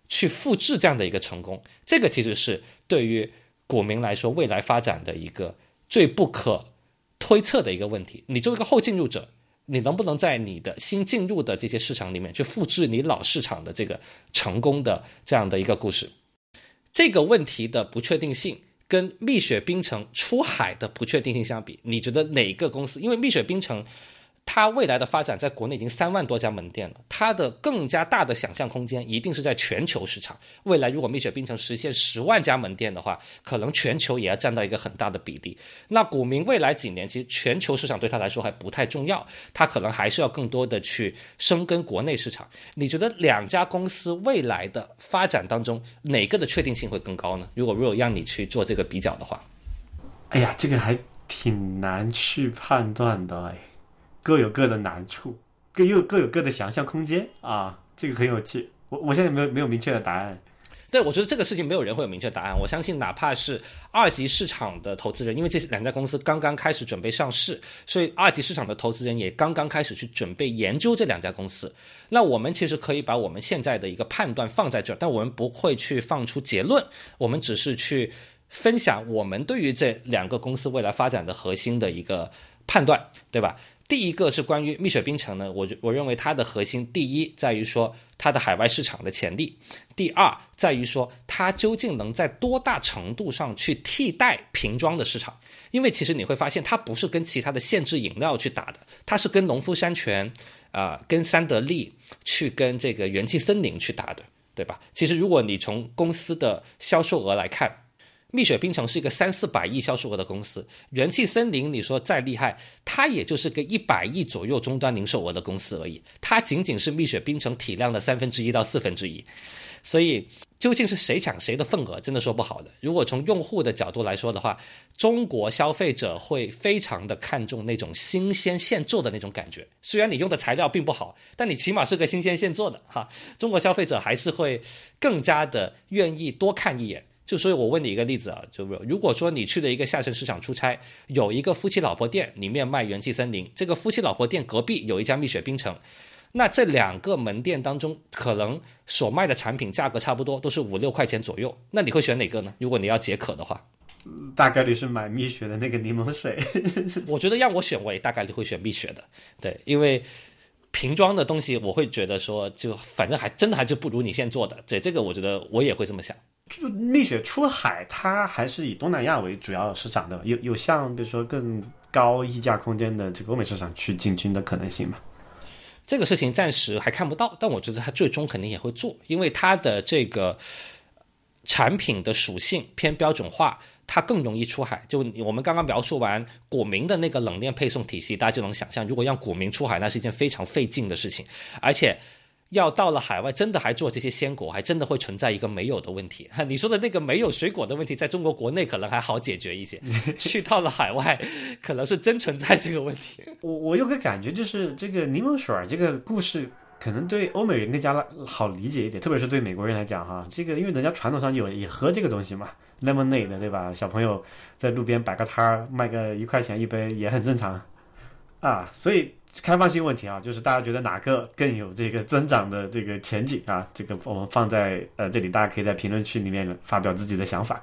去复制这样的一个成功？这个其实是对于股民来说未来发展的一个最不可推测的一个问题。你作为一个后进入者，你能不能在你的新进入的这些市场里面去复制你老市场的这个成功的这样的一个故事？这个问题的不确定性跟蜜雪冰城出海的不确定性相比，你觉得哪个公司？因为蜜雪冰城。它未来的发展在国内已经三万多家门店了，它的更加大的想象空间一定是在全球市场。未来如果蜜雪冰城实现十万家门店的话，可能全球也要占到一个很大的比例。那股民未来几年其实全球市场对他来说还不太重要，他可能还是要更多的去深耕国内市场。你觉得两家公司未来的发展当中，哪个的确定性会更高呢？如果如果让你去做这个比较的话，哎呀，这个还挺难去判断的哎。各有各的难处，各又各有各的想象空间啊，这个很有趣。我我现在没有没有明确的答案。对，我觉得这个事情没有人会有明确答案。我相信，哪怕是二级市场的投资人，因为这两家公司刚刚开始准备上市，所以二级市场的投资人也刚刚开始去准备研究这两家公司。那我们其实可以把我们现在的一个判断放在这儿，但我们不会去放出结论，我们只是去分享我们对于这两个公司未来发展的核心的一个判断，对吧？第一个是关于蜜雪冰城呢，我我认为它的核心第一在于说它的海外市场的潜力，第二在于说它究竟能在多大程度上去替代瓶装的市场，因为其实你会发现它不是跟其他的限制饮料去打的，它是跟农夫山泉啊，跟三得利去跟这个元气森林去打的，对吧？其实如果你从公司的销售额来看。蜜雪冰城是一个三四百亿销售额的公司，元气森林你说再厉害，它也就是个一百亿左右终端零售额的公司而已，它仅仅是蜜雪冰城体量的三分之一到四分之一，所以究竟是谁抢谁的份额，真的说不好的。如果从用户的角度来说的话，中国消费者会非常的看重那种新鲜现做的那种感觉，虽然你用的材料并不好，但你起码是个新鲜现做的哈，中国消费者还是会更加的愿意多看一眼。就所以，我问你一个例子啊，就如果说你去了一个下沉市场出差，有一个夫妻老婆店，里面卖元气森林，这个夫妻老婆店隔壁有一家蜜雪冰城，那这两个门店当中，可能所卖的产品价格差不多，都是五六块钱左右，那你会选哪个呢？如果你要解渴的话，大概率是买蜜雪的那个柠檬水。[LAUGHS] 我觉得让我选，我也大概率会选蜜雪的，对，因为瓶装的东西，我会觉得说，就反正还真的还是不如你现做的，对，这个我觉得我也会这么想。就蜜雪出海，它还是以东南亚为主要市场的，有有像比如说更高溢价空间的这个欧美市场去进军的可能性吗？这个事情暂时还看不到，但我觉得它最终肯定也会做，因为它的这个产品的属性偏标准化，它更容易出海。就我们刚刚描述完古茗的那个冷链配送体系，大家就能想象，如果让古茗出海，那是一件非常费劲的事情，而且。要到了海外，真的还做这些鲜果，还真的会存在一个没有的问题。[LAUGHS] 你说的那个没有水果的问题，在中国国内可能还好解决一些，[LAUGHS] 去到了海外，可能是真存在这个问题。[LAUGHS] 我我有个感觉，就是这个柠檬水这个故事，可能对欧美人更加好理解一点，特别是对美国人来讲哈，这个因为人家传统上有也喝这个东西嘛，lemonade 对吧？小朋友在路边摆个摊儿卖个一块钱一杯也很正常啊，所以。开放性问题啊，就是大家觉得哪个更有这个增长的这个前景啊？这个我们放在呃这里，大家可以在评论区里面发表自己的想法。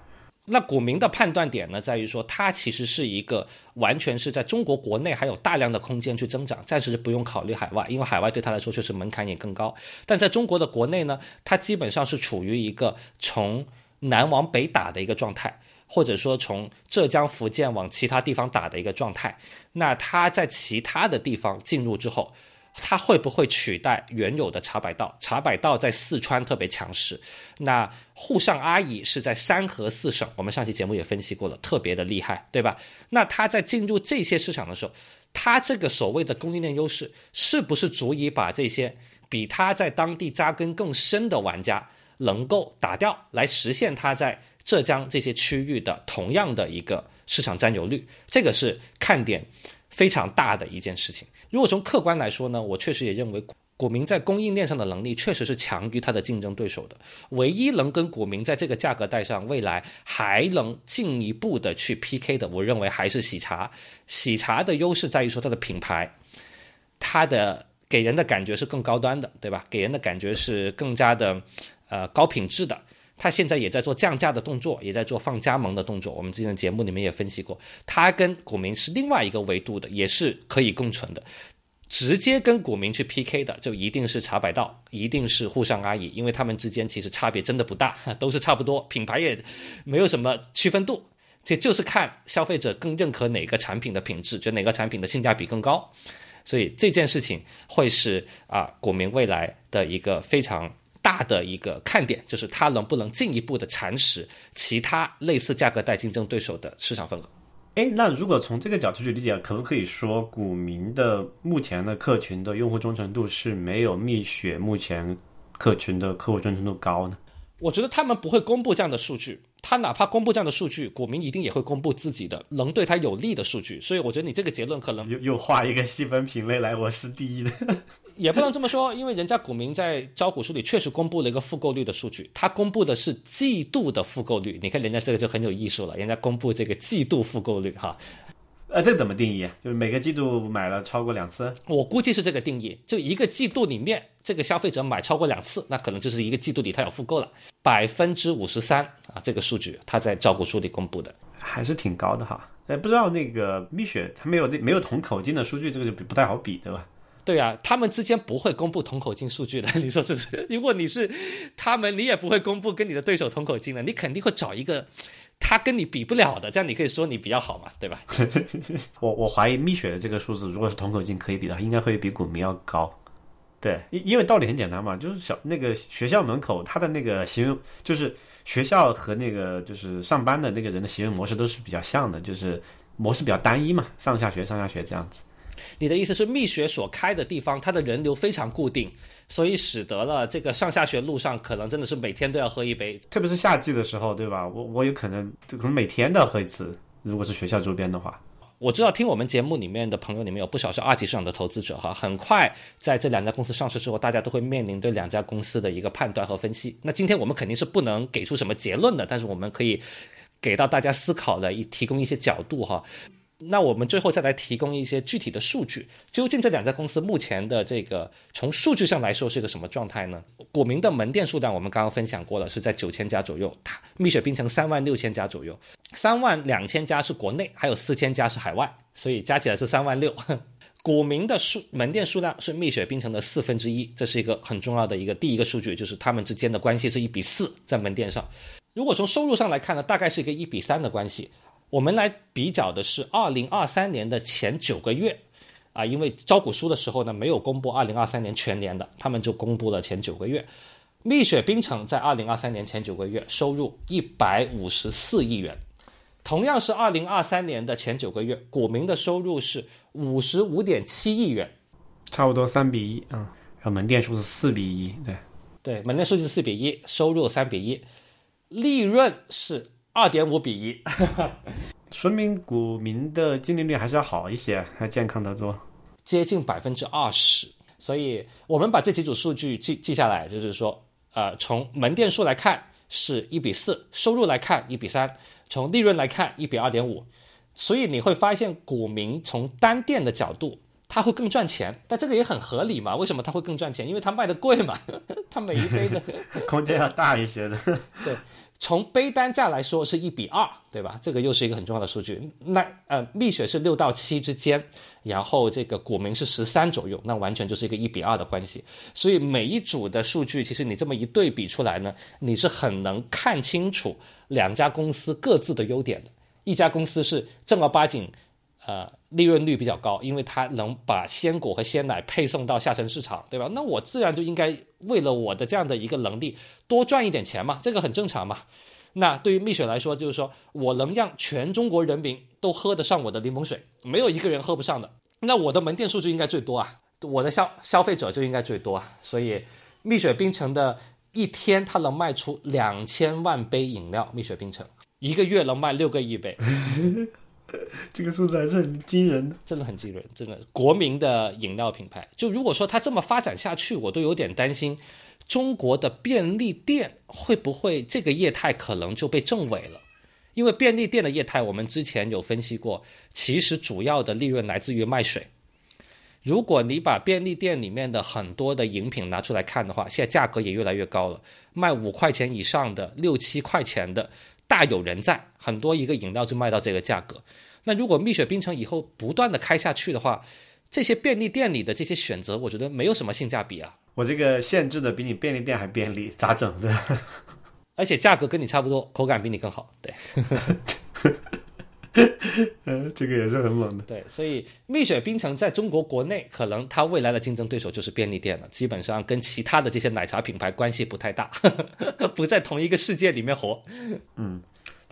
那股民的判断点呢，在于说它其实是一个完全是在中国国内还有大量的空间去增长，暂时不用考虑海外，因为海外对他来说确实门槛也更高。但在中国的国内呢，它基本上是处于一个从南往北打的一个状态。或者说从浙江、福建往其他地方打的一个状态，那它在其他的地方进入之后，它会不会取代原有的茶百道？茶百道在四川特别强势，那沪上阿姨是在山河四省，我们上期节目也分析过了，特别的厉害，对吧？那它在进入这些市场的时候，它这个所谓的供应链优势，是不是足以把这些比它在当地扎根更深的玩家能够打掉，来实现它在？浙江这些区域的同样的一个市场占有率，这个是看点非常大的一件事情。如果从客观来说呢，我确实也认为股民在供应链上的能力确实是强于它的竞争对手的。唯一能跟股民在这个价格带上未来还能进一步的去 PK 的，我认为还是喜茶。喜茶的优势在于说它的品牌，它的给人的感觉是更高端的，对吧？给人的感觉是更加的呃高品质的。他现在也在做降价的动作，也在做放加盟的动作。我们之前节目里面也分析过，他跟股民是另外一个维度的，也是可以共存的。直接跟股民去 PK 的，就一定是茶百道，一定是沪上阿姨，因为他们之间其实差别真的不大，[LAUGHS] 都是差不多，品牌也没有什么区分度，这就是看消费者更认可哪个产品的品质，就哪个产品的性价比更高。所以这件事情会是啊股民未来的一个非常大的一个看点，就是它能不能进一步的蚕食其他类似价格带竞争对手的市场份额。哎，那如果从这个角度去理解，可不可以说股民的目前的客群的用户忠诚度是没有蜜雪目前客群的客户忠诚度高呢？我觉得他们不会公布这样的数据，他哪怕公布这样的数据，股民一定也会公布自己的能对他有利的数据。所以我觉得你这个结论可能又又画一个细分品类来，我是第一的，[LAUGHS] 也不能这么说，因为人家股民在招股书里确实公布了一个复购率的数据，他公布的是季度的复购率。你看人家这个就很有艺术了，人家公布这个季度复购率哈。呃，这个怎么定义？就是每个季度买了超过两次？我估计是这个定义，就一个季度里面，这个消费者买超过两次，那可能就是一个季度里他有复购了，百分之五十三啊，这个数据他在招股书里公布的，还是挺高的哈。哎，不知道那个蜜雪他没有没有同口径的数据，这个就不太好比，对吧？对啊，他们之间不会公布同口径数据的，[LAUGHS] 你说是不是？如果你是他们，你也不会公布跟你的对手同口径的，你肯定会找一个。他跟你比不了的，这样你可以说你比较好嘛，对吧？[LAUGHS] 我我怀疑蜜雪的这个数字，如果是同口径可以比的话，应该会比股民要高。对，因因为道理很简单嘛，就是小那个学校门口，他的那个行为，就是学校和那个就是上班的那个人的行为模式都是比较像的，就是模式比较单一嘛，上下学上下学这样子。你的意思是蜜雪所开的地方，它的人流非常固定，所以使得了这个上下学路上可能真的是每天都要喝一杯，特别是夏季的时候，对吧？我我有可能可能每天都要喝一次，如果是学校周边的话。我知道听我们节目里面的朋友里面有不少是二级市场的投资者哈，很快在这两家公司上市之后，大家都会面临对两家公司的一个判断和分析。那今天我们肯定是不能给出什么结论的，但是我们可以给到大家思考的，一提供一些角度哈。那我们最后再来提供一些具体的数据，究竟这两家公司目前的这个从数据上来说是一个什么状态呢？股民的门店数量我们刚刚分享过了，是在九千家左右，蜜雪冰城三万六千家左右，三万两千家是国内，还有四千家是海外，所以加起来是三万六。[LAUGHS] 股民的数门店数量是蜜雪冰城的四分之一，这是一个很重要的一个第一个数据，就是他们之间的关系是一比四在门店上。如果从收入上来看呢，大概是一个一比三的关系。我们来比较的是二零二三年的前九个月，啊，因为招股书的时候呢没有公布二零二三年全年的，他们就公布了前九个月。蜜雪冰城在二零二三年前九个月收入一百五十四亿元，同样是二零二三年的前九个月，股民的收入是五十五点七亿元，差不多三比一啊。然后门店数是四比一，对对，门店数是四比一，收入三比一，利润是。二点五比一，说明股民的净利率还是要好一些，还健康的多，接近百分之二十。所以我们把这几组数据记记下来，就是说，呃，从门店数来看是一比四，收入来看一比三，从利润来看一比二点五。所以你会发现，股民从单店的角度，他会更赚钱，但这个也很合理嘛？为什么他会更赚钱？因为他卖的贵嘛，[LAUGHS] 他每一杯的 [LAUGHS] 空间要大一些的，[LAUGHS] 对。从背单价来说是一比二，对吧？这个又是一个很重要的数据。那呃，蜜雪是六到七之间，然后这个股民是十三左右，那完全就是一个一比二的关系。所以每一组的数据，其实你这么一对比出来呢，你是很能看清楚两家公司各自的优点的。一家公司是正儿八经。呃，利润率比较高，因为它能把鲜果和鲜奶配送到下沉市场，对吧？那我自然就应该为了我的这样的一个能力多赚一点钱嘛，这个很正常嘛。那对于蜜雪来说，就是说我能让全中国人民都喝得上我的柠檬水，没有一个人喝不上的。那我的门店数据应该最多啊，我的消消费者就应该最多啊。所以，蜜雪冰城的一天它能卖出两千万杯饮料，蜜雪冰城一个月能卖六个亿杯。[LAUGHS] 这个数字还是很惊人的，真的很惊人，真的。国民的饮料品牌，就如果说它这么发展下去，我都有点担心，中国的便利店会不会这个业态可能就被证伪了？因为便利店的业态，我们之前有分析过，其实主要的利润来自于卖水。如果你把便利店里面的很多的饮品拿出来看的话，现在价格也越来越高了，卖五块钱以上的、六七块钱的。大有人在，很多一个饮料就卖到这个价格。那如果蜜雪冰城以后不断的开下去的话，这些便利店里的这些选择，我觉得没有什么性价比啊。我这个限制的比你便利店还便利，咋整的？[LAUGHS] 而且价格跟你差不多，口感比你更好。对，[LAUGHS] [LAUGHS] 呃，[LAUGHS] 这个也是很猛的。对，所以蜜雪冰城在中国国内，可能它未来的竞争对手就是便利店了，基本上跟其他的这些奶茶品牌关系不太大，[LAUGHS] 不在同一个世界里面活。嗯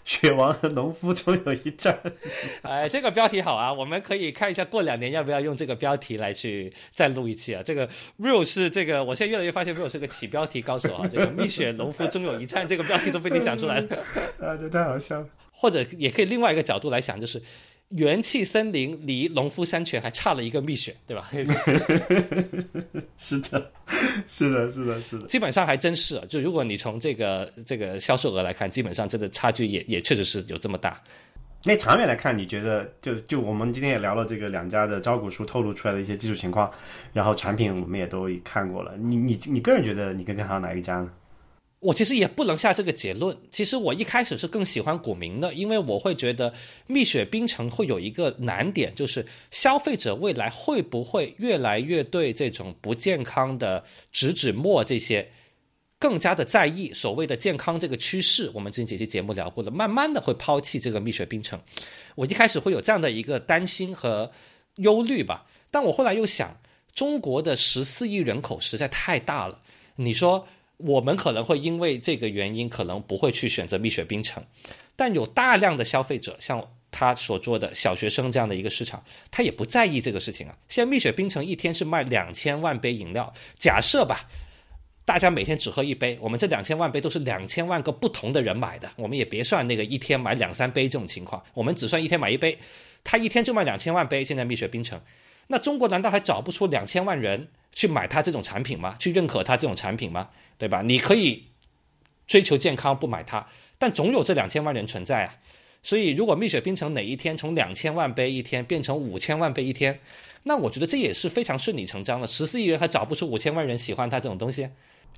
雪王和农夫终有一战。[LAUGHS] 哎，这个标题好啊，我们可以看一下，过两年要不要用这个标题来去再录一期啊？这个 real 是这个，我现在越来越发现 real 是个起标题高手啊。这个蜜雪农夫终有一战，这个标题都被你想出来了。啊，这太好笑了。或者也可以另外一个角度来想，就是元气森林离农夫山泉还差了一个蜜雪，对吧？[LAUGHS] 是的，是的，是的，是的。基本上还真是啊，就如果你从这个这个销售额来看，基本上这个差距也也确实是有这么大。那长远来看，你觉得就就我们今天也聊了这个两家的招股书透露出来的一些技术情况，然后产品我们也都看过了。你你你个人觉得你更看好哪一家呢？我其实也不能下这个结论。其实我一开始是更喜欢古茗的，因为我会觉得蜜雪冰城会有一个难点，就是消费者未来会不会越来越对这种不健康的植脂末这些更加的在意所谓的健康这个趋势。我们之前几期节目聊过了，慢慢的会抛弃这个蜜雪冰城。我一开始会有这样的一个担心和忧虑吧，但我后来又想，中国的十四亿人口实在太大了，你说。我们可能会因为这个原因，可能不会去选择蜜雪冰城，但有大量的消费者，像他所做的小学生这样的一个市场，他也不在意这个事情啊。现在蜜雪冰城一天是卖两千万杯饮料，假设吧，大家每天只喝一杯，我们这两千万杯都是两千万个不同的人买的，我们也别算那个一天买两三杯这种情况，我们只算一天买一杯，他一天就卖两千万杯。现在蜜雪冰城，那中国难道还找不出两千万人去买它这种产品吗？去认可它这种产品吗？对吧？你可以追求健康不买它，但总有这两千万人存在啊。所以，如果蜜雪冰城哪一天从两千万杯一天变成五千万杯一天，那我觉得这也是非常顺理成章的。十四亿人还找不出五千万人喜欢它这种东西。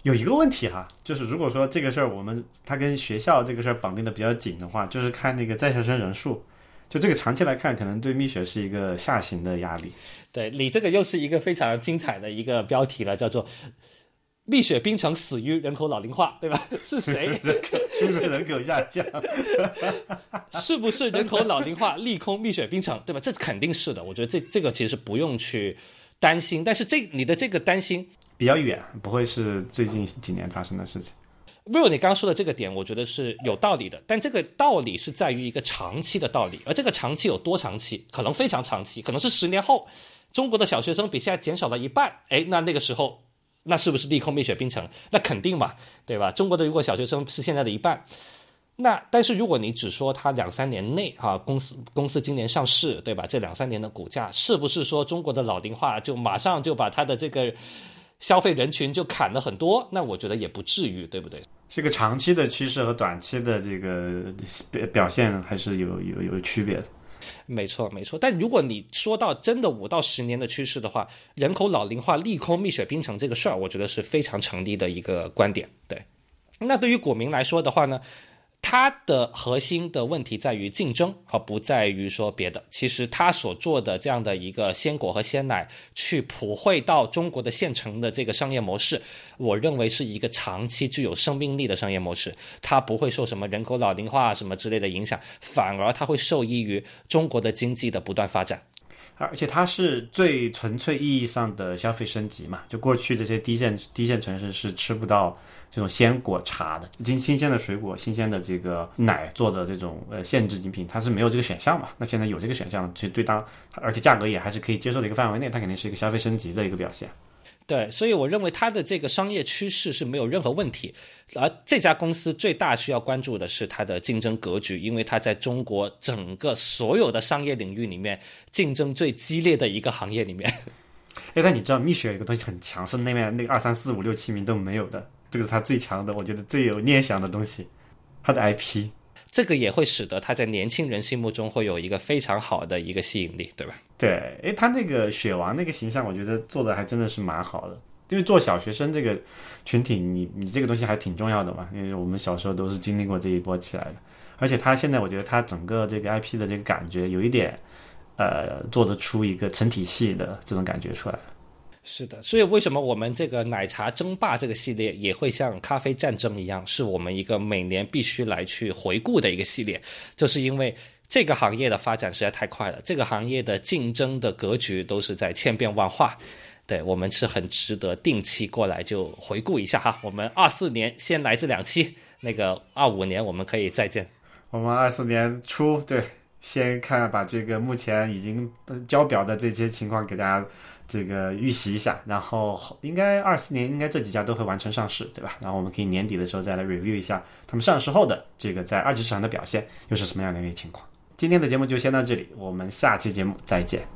有一个问题哈，就是如果说这个事儿我们它跟学校这个事儿绑定的比较紧的话，就是看那个在校生人数。就这个长期来看，可能对蜜雪是一个下行的压力。对你这个又是一个非常精彩的一个标题了，叫做。蜜雪冰城死于人口老龄化，对吧？是谁？[LAUGHS] 出生人口下降，[LAUGHS] 是不是人口老龄化利空蜜雪冰城，对吧？这肯定是的。我觉得这这个其实不用去担心，但是这你的这个担心比较远，不会是最近几年发生的事情。Will，你刚刚说的这个点，我觉得是有道理的，但这个道理是在于一个长期的道理，而这个长期有多长期？可能非常长期，可能是十年后，中国的小学生比现在减少了一半，哎，那那个时候。那是不是利空蜜雪冰城？那肯定嘛，对吧？中国的如果小学生是现在的一半，那但是如果你只说它两三年内哈公司公司今年上市，对吧？这两三年的股价是不是说中国的老龄化就马上就把它的这个消费人群就砍了很多？那我觉得也不至于，对不对？是个长期的趋势和短期的这个表表现还是有有有区别的。没错，没错。但如果你说到真的五到十年的趋势的话，人口老龄化利空蜜雪冰城这个事儿，我觉得是非常成立的一个观点。对，那对于股民来说的话呢？它的核心的问题在于竞争，而不在于说别的。其实它所做的这样的一个鲜果和鲜奶，去普惠到中国的县城的这个商业模式，我认为是一个长期具有生命力的商业模式。它不会受什么人口老龄化什么之类的影响，反而它会受益于中国的经济的不断发展。而且它是最纯粹意义上的消费升级嘛？就过去这些低线低线城市是吃不到。这种鲜果茶的，新新鲜的水果、新鲜的这个奶做的这种呃限制饮品，它是没有这个选项嘛？那现在有这个选项，其实对当而且价格也还是可以接受的一个范围内，它肯定是一个消费升级的一个表现。对，所以我认为它的这个商业趋势是没有任何问题。而这家公司最大需要关注的是它的竞争格局，因为它在中国整个所有的商业领域里面竞争最激烈的一个行业里面。[LAUGHS] 哎，但你知道蜜雪有一个东西很强，是那边那个二三四五六七名都没有的。这个是他最强的，我觉得最有念想的东西，他的 IP，这个也会使得他在年轻人心目中会有一个非常好的一个吸引力，对吧？对，诶，他那个雪王那个形象，我觉得做的还真的是蛮好的，因为做小学生这个群体，你你这个东西还挺重要的嘛，因为我们小时候都是经历过这一波起来的，而且他现在我觉得他整个这个 IP 的这个感觉有一点，呃，做得出一个成体系的这种感觉出来。是的，所以为什么我们这个奶茶争霸这个系列也会像咖啡战争一样，是我们一个每年必须来去回顾的一个系列，就是因为这个行业的发展实在太快了，这个行业的竞争的格局都是在千变万化。对我们是很值得定期过来就回顾一下哈。我们二四年先来这两期，那个二五年我们可以再见。我们二四年初对，先看把这个目前已经交表的这些情况给大家这个预习一下，然后应该二四年应该这几家都会完成上市，对吧？然后我们可以年底的时候再来 review 一下他们上市后的这个在二级市场的表现又是什么样的一个情况。今天的节目就先到这里，我们下期节目再见。